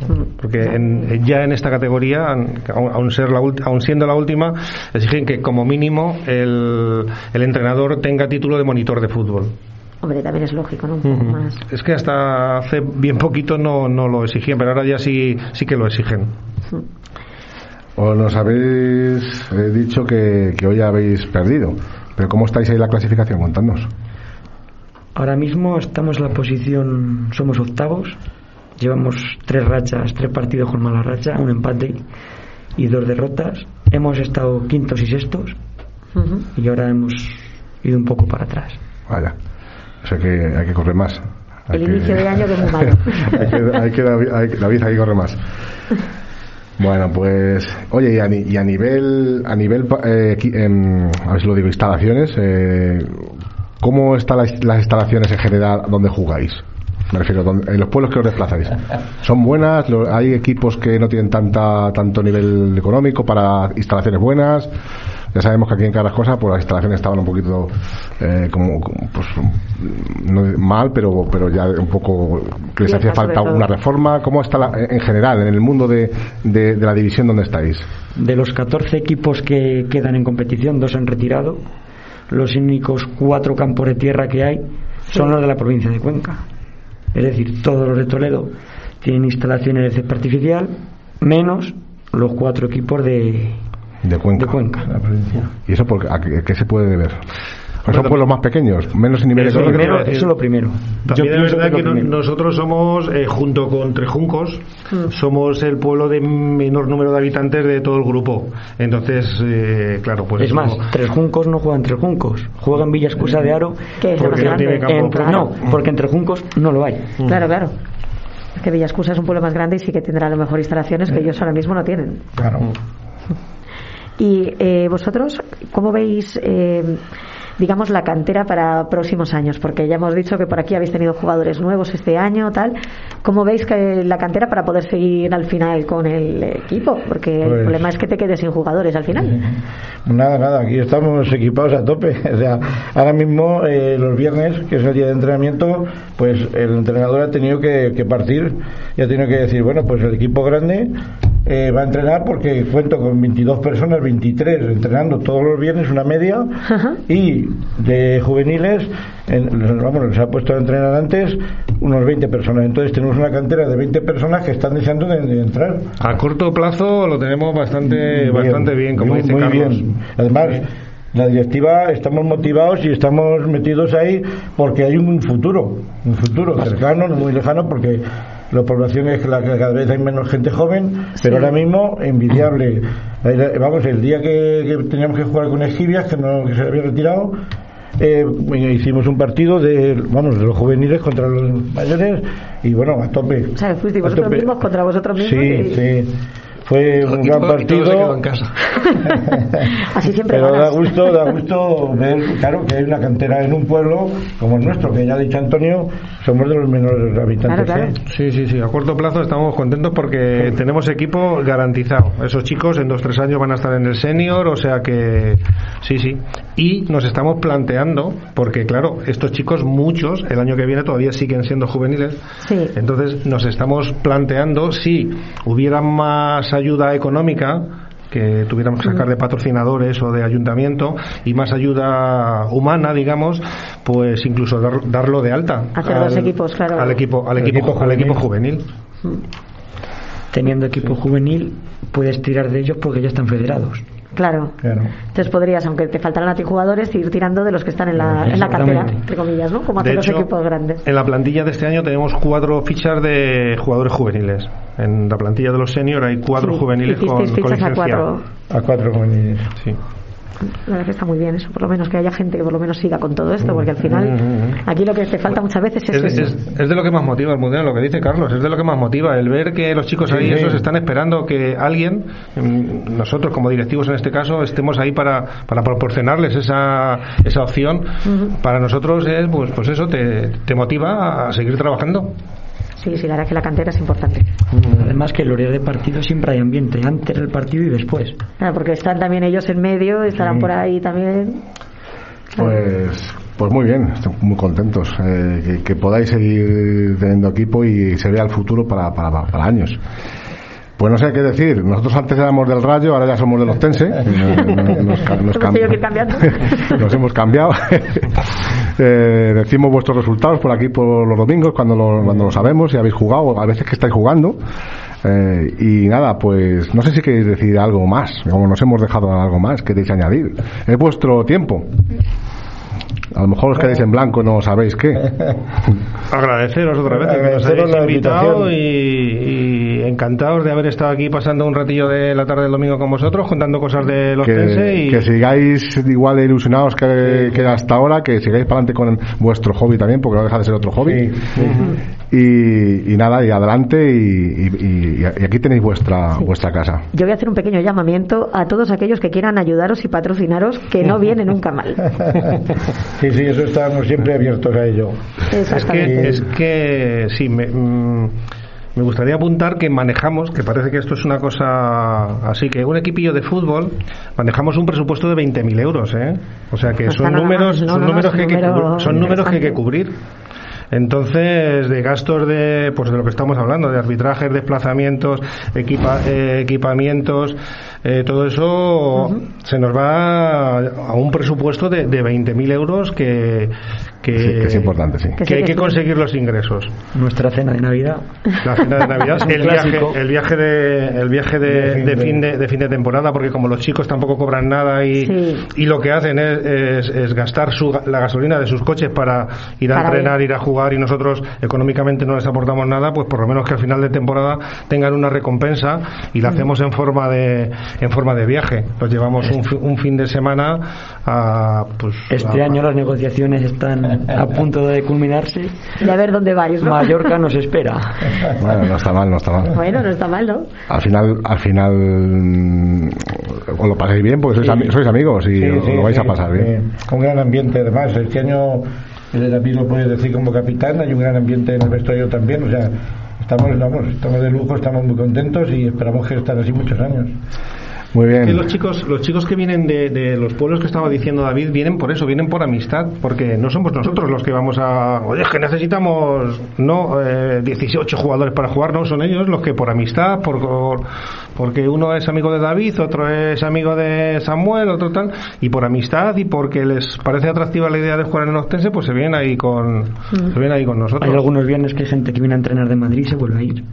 Mm. Porque en- ya en esta categoría, aun, aun ser la ulti- aun siendo la última, exigen que como mínimo el, el entrenador tenga título de monitor de fútbol. Hombre, también es lógico, ¿no? Un poco Ujú. más. Es que hasta hace bien poquito no, no lo exigían, pero ahora ya sí, sí que lo exigen. Os nos habéis eh, dicho que, que hoy habéis perdido. Pero ¿cómo estáis ahí en la clasificación? Contadnos. Ahora mismo estamos en la posición, somos octavos, llevamos tres rachas, tres partidos con mala racha, un empate y dos derrotas. Hemos estado quintos y sextos y ahora hemos ido un poco para atrás. Vaya. O sea que hay que correr más. Hay El que- inicio de año que es muy malo. hay que, hay que David, hay, David, hay que correr más. Bueno, pues, oye, y a, y a nivel, a nivel, eh, qui- em, a ver si lo digo, instalaciones, eh, ¿cómo están las, las instalaciones en general donde jugáis? Me refiero, donde- en los pueblos que os desplazáis. ¿Son buenas? ¿Hay equipos que no tienen tanta, tanto nivel económico para instalaciones buenas? Ya sabemos que aquí en Carrascosa pues las instalaciones estaban un poquito eh, como, pues no mal, pero pero ya un poco que les hacía falta una reforma. ¿Cómo está la- en general en el mundo de, de, de la división donde estáis? De los 14 equipos que quedan en competición, dos han retirado. Los únicos cuatro campos de tierra que hay son los de la provincia de Cuenca. Es decir, todos los de Toledo tienen instalaciones de césped artificial, menos los cuatro equipos de, De Cuenca. de Cuenca. ¿Y eso por, a qué, qué se puede deber? ¿O ¿Son pueblos más pequeños? ¿Menos en nivel Eso es económico? decir. Eso es lo primero. Yo También es pienso verdad que que es no- primero. nosotros somos, eh, junto con Trejuncos, Mm. somos el pueblo de menor número de habitantes de todo el grupo. Entonces, eh, claro, pues. es más, eso- Tres Juncos no juegan Tres Juncos, juegan Villa Escusa de Aro. Que es porque más grande. tiene campo entre- propio. no, porque entre Juncos no lo hay. Claro, claro. Es que Villascusa es un pueblo más grande y sí que tendrá a lo mejor instalaciones que ellos ahora mismo no tienen. Claro. Y eh, vosotros, ¿cómo veis, eh, digamos, la cantera para próximos años? Porque ya hemos dicho que por aquí habéis tenido jugadores nuevos este año, tal. ¿Cómo veis que la cantera para poder seguir al final con el equipo? Porque el Pues- problema es que te quedes sin jugadores al final. Nada, nada, aquí estamos equipados a tope. O sea, ahora mismo, eh, los viernes, que es el día de entrenamiento, pues el entrenador ha tenido que, que partir y ha tenido que decir, bueno, pues el equipo grande eh, va a entrenar porque cuento con 22 personas, 23 entrenando todos los viernes, una media, y de juveniles, en- vamos, les ha puesto a entrenar antes unos 20 personas. Entonces tenemos una cantera de 20 personas que están deseando de, de entrar. A corto plazo lo tenemos bastante bien, bastante bien como muy, dice muy Carlos. bien. Además, la directiva estamos motivados y estamos metidos ahí porque hay un futuro, un futuro cercano, no muy lejano, porque la población es la- que cada vez hay menos gente joven, pero ahora mismo envidiable. Vamos, el día que, que teníamos que jugar con Esquivias, que, no, que se había retirado, eh, hicimos un partido de, vamos, de los juveniles contra los mayores y bueno, a tope. O sea, fuisteis vosotros tope. mismos contra vosotros mismos. Sí, y- sí. Fue un Y gran todo- partido. quedó en casa. Así siempre Pero da gusto, da gusto ver, claro, que hay una cantera en un pueblo como el nuestro, que ya ha dicho Antonio, somos de los menores habitantes. ¿eh? Sí, sí, sí. A corto plazo estamos contentos porque tenemos equipo garantizado. Esos chicos en dos tres años van a estar en el senior, o sea que sí, sí. Y nos estamos planteando, porque claro, estos chicos muchos el año que viene todavía siguen siendo juveniles. Entonces nos estamos planteando si hubiera más ayuda económica que tuviéramos que sacar de patrocinadores o de ayuntamiento y más ayuda humana, digamos, pues incluso dar- darlo de alta Hacer dos equipos, claro. al equipo al equipo, equipo al equipo juvenil. juvenil. Teniendo equipo juvenil, puedes tirar de ellos porque ya están federados. Claro. Entonces podrías, aunque te faltaran a ti jugadores, ir tirando de los que están en la, en la cartera, entre comillas, ¿no? Como hacen los equipos grandes. En la plantilla de este año tenemos cuatro fichas de jugadores juveniles. En la plantilla de los senior hay cuatro Sí, juveniles con, con a cuatro. A cuatro juveniles. Sí. La verdad que está muy bien eso, por lo menos que haya gente que por lo menos siga con todo esto, porque al final Mm, aquí lo que te falta muchas veces es, Es, eso. es- es de lo que más motiva el mundial, lo que dice Carlos, es de lo que más motiva, el ver que los chicos ahí Sí, esos están esperando que alguien, mm, nosotros como directivos en este caso, estemos ahí para, para proporcionarles esa, esa opción. Para nosotros es, pues, pues eso, te, te motiva a seguir trabajando. Sí, sí, la verdad que la cantera es importante. Además que el horario de partido siempre hay ambiente, antes del partido y después. Claro, porque están también ellos en medio, estarán por ahí también. Pues, pues muy bien, estoy muy contentos. eh, que, que podáis seguir teniendo equipo y se vea el futuro para, para, para años. Pues no sé qué decir. Nosotros antes éramos del Rayo, ahora ya somos del Ostense. Nos, nos- nos Hemos cambiado. Eh, decimos vuestros resultados por aquí por los domingos cuando lo, cuando lo sabemos y habéis jugado, a veces que estáis jugando. Eh, y nada, pues no sé si queréis decir algo más, como nos hemos dejado algo más, queréis añadir. Es vuestro tiempo. A lo mejor os quedáis en blanco, no sabéis qué. Agradeceros otra vez que nos hayáis invitado y, y encantados de haber estado aquí pasando un ratillo de la tarde del domingo con vosotros, contando cosas de los que, y que sigáis igual de ilusionados que, que hasta ahora, que sigáis para adelante con vuestro hobby también, porque no deja de ser otro hobby. Y, y nada, y adelante, y, y- y aquí tenéis vuestra, vuestra casa. Yo voy a hacer un pequeño llamamiento a todos aquellos que quieran ayudaros y patrocinaros, que no viene nunca mal. Sí, sí, eso estamos siempre abiertos a ello. Es que, es que sí, me, mm, me gustaría apuntar que manejamos, que parece que esto es una cosa así, que un equipillo de fútbol manejamos un presupuesto de 20.000 euros, ¿eh? O sea que son números, son números que hay un que número cubrir- son números que hay que cubrir. Entonces, de gastos de, pues de lo que estamos hablando, de arbitrajes, desplazamientos, equipa- eh, equipamientos, eh, todo eso se nos va a un presupuesto de, de 20.000 euros que, que, Sí, que es importante, sí. que hay que conseguir los ingresos. Nuestra cena de Navidad. La cena de Navidad, el viaje, el viaje de, el viaje de, De fin de de- fin de, temporada, porque como los chicos tampoco cobran nada y, Sí. y lo que hacen es, es- es gastar su, ga- la gasolina de sus coches para ir a Para entrenar, ir a jugar y nosotros económicamente no les aportamos nada, pues por lo menos que al final de temporada tengan una recompensa y la hacemos en forma de en forma de viaje. Los llevamos un, un fin de semana a pues Este a- año las negociaciones están a punto de culminarse. Y a ver dónde vais, ¿no? Mallorca nos espera. Bueno, no está mal, no está mal. Bueno, no está mal, ¿no? Al final, al final, mm, os lo pasáis bien porque sois, Sí. ami- sois amigos y Sí, os sí, lo vais sí, a pasar sí. bien. Un gran ambiente, además. Este año, el David lo puede decir como capitán, hay un gran ambiente en el vestuario también. O sea, estamos, vamos, estamos de lujo, estamos muy contentos y esperamos que estén así muchos años. Muy bien. Que los chicos, los chicos que vienen de, de los pueblos que estaba diciendo David vienen por eso, vienen por amistad, porque no somos nosotros los que vamos a, oye, es que necesitamos no eh, 18 jugadores para jugar, no son ellos los que por amistad, por, por- porque uno es amigo de David, otro es amigo de Samuel, otro tal, y por amistad y porque les parece atractiva la idea de jugar en el Ostense, pues se vienen ahí con, se vienen ahí con nosotros. Hay algunos viernes que hay gente que viene a entrenar de Madrid y se vuelve a ir.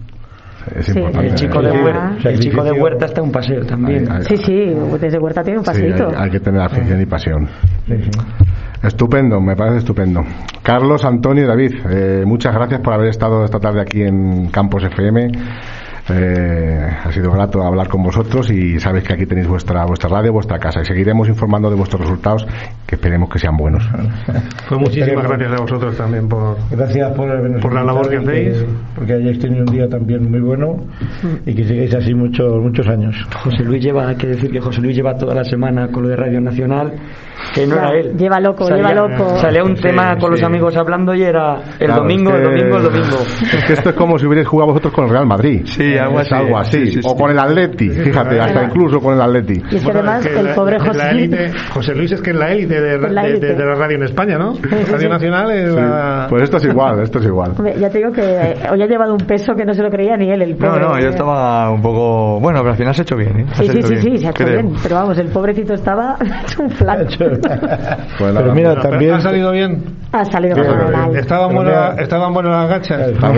Es Sí, importante. El chico, de. Huerta, el chico de Huerta está en un paseo también. Hay- hay- Sí, sí, desde Huerta tiene un sí, hay, hay que tener afición y pasión. Estupendo, me parece estupendo. Carlos, Antonio y David, eh, muchas gracias por haber estado esta tarde aquí en Campos FM. Eh, ha sido grato hablar con vosotros y sabéis que aquí tenéis vuestra vuestra radio, vuestra casa y seguiremos informando de vuestros resultados que que esperemos que sean buenos. Pues muchísimas gracias a vosotros también por, gracias por, por la labor que hacéis. porque hayáis tenido un día también muy bueno y que sigáis así muchos muchos años. José Luis lleva, hay que decir que José Luis lleva toda la semana con lo de Radio Nacional, que no Ya, era él. lleva loco, Salía- lleva loco. Salía un Sí, tema con los sí. amigos hablando y era el Claro, domingo, es el que- domingo, el domingo. Es que esto es como si hubierais jugado vosotros con el Real Madrid. Sí, algo así. algo así. Sí, sí, o sí. con el Atleti, fíjate, hasta incluso con el Atleti. Y es que además que el pobre José élite- José Luis es que en la élite de, En la de- de- de la radio en España, ¿no? Radio Nacional es Sí. la... Pues esto es igual, esto es igual. Ya te digo que eh, hoy ha llevado un peso que no se lo creía ni él, el No, pobre. no, yo estaba un poco. Bueno, pero al final se ha hecho bien, ¿eh? Sí, sí, sí, sí, se ha hecho creo. bien. Pero vamos, el pobrecito estaba hecho un flan. Pues Pero mira, Pero también ¿Ha salido bien? Ha salido Bien, fenomenal. ¿Estaban Pero buenas estaban buenas las gachas? Está.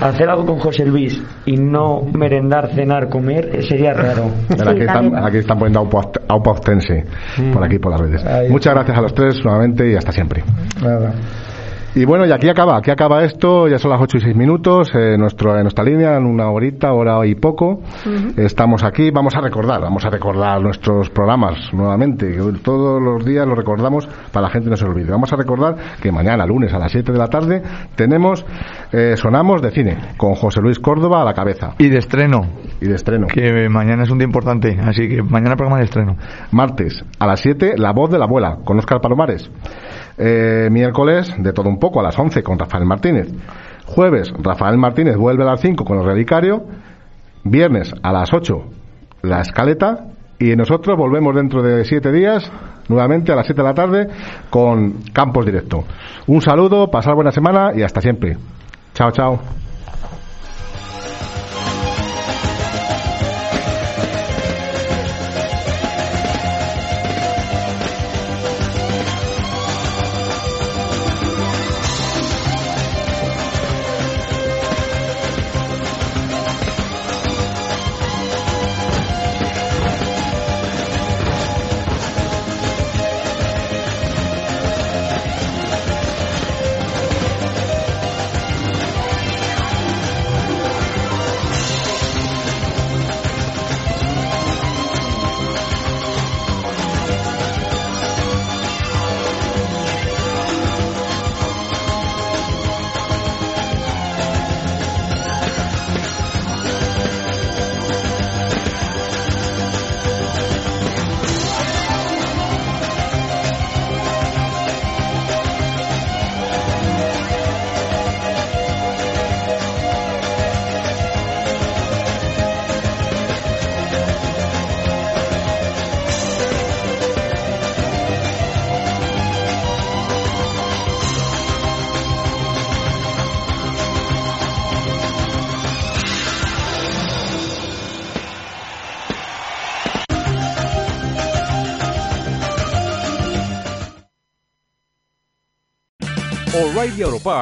Hacer algo con José Luis y no merendar, cenar, comer eh, sería raro. Aquí, están, también. aquí están poniendo Aupa Aupa Ostense, por aquí por las redes. Ahí. Muchas gracias a los tres nuevamente y hasta siempre. Nada. Y bueno, y aquí acaba, aquí acaba esto, ya son las 8 y 6 minutos, eh, nuestro, en nuestra línea, en una horita, hora y poco. Estamos aquí, vamos a recordar, vamos a recordar nuestros programas nuevamente, que todos los días lo recordamos para la gente no se olvide. Vamos a recordar que mañana, lunes a las 7 de la tarde, tenemos eh, Sonamos de Cine, con José Luis Córdoba a la cabeza. Y de estreno. Y de estreno. Que mañana es un día importante, así que mañana programa de estreno. Martes a las 7, La voz de la abuela, con Óscar Palomares. Eh, miércoles, de todo un poco, a las 11, con Rafael Martínez. Jueves, Rafael Martínez vuelve a las 5 con el relicario. Viernes, a las 8, La escaleta. Y nosotros volvemos dentro de 7 días, nuevamente a las 7 de la tarde, con Campos Directo. Un saludo, pasar buena semana y hasta siempre. Chao, chao.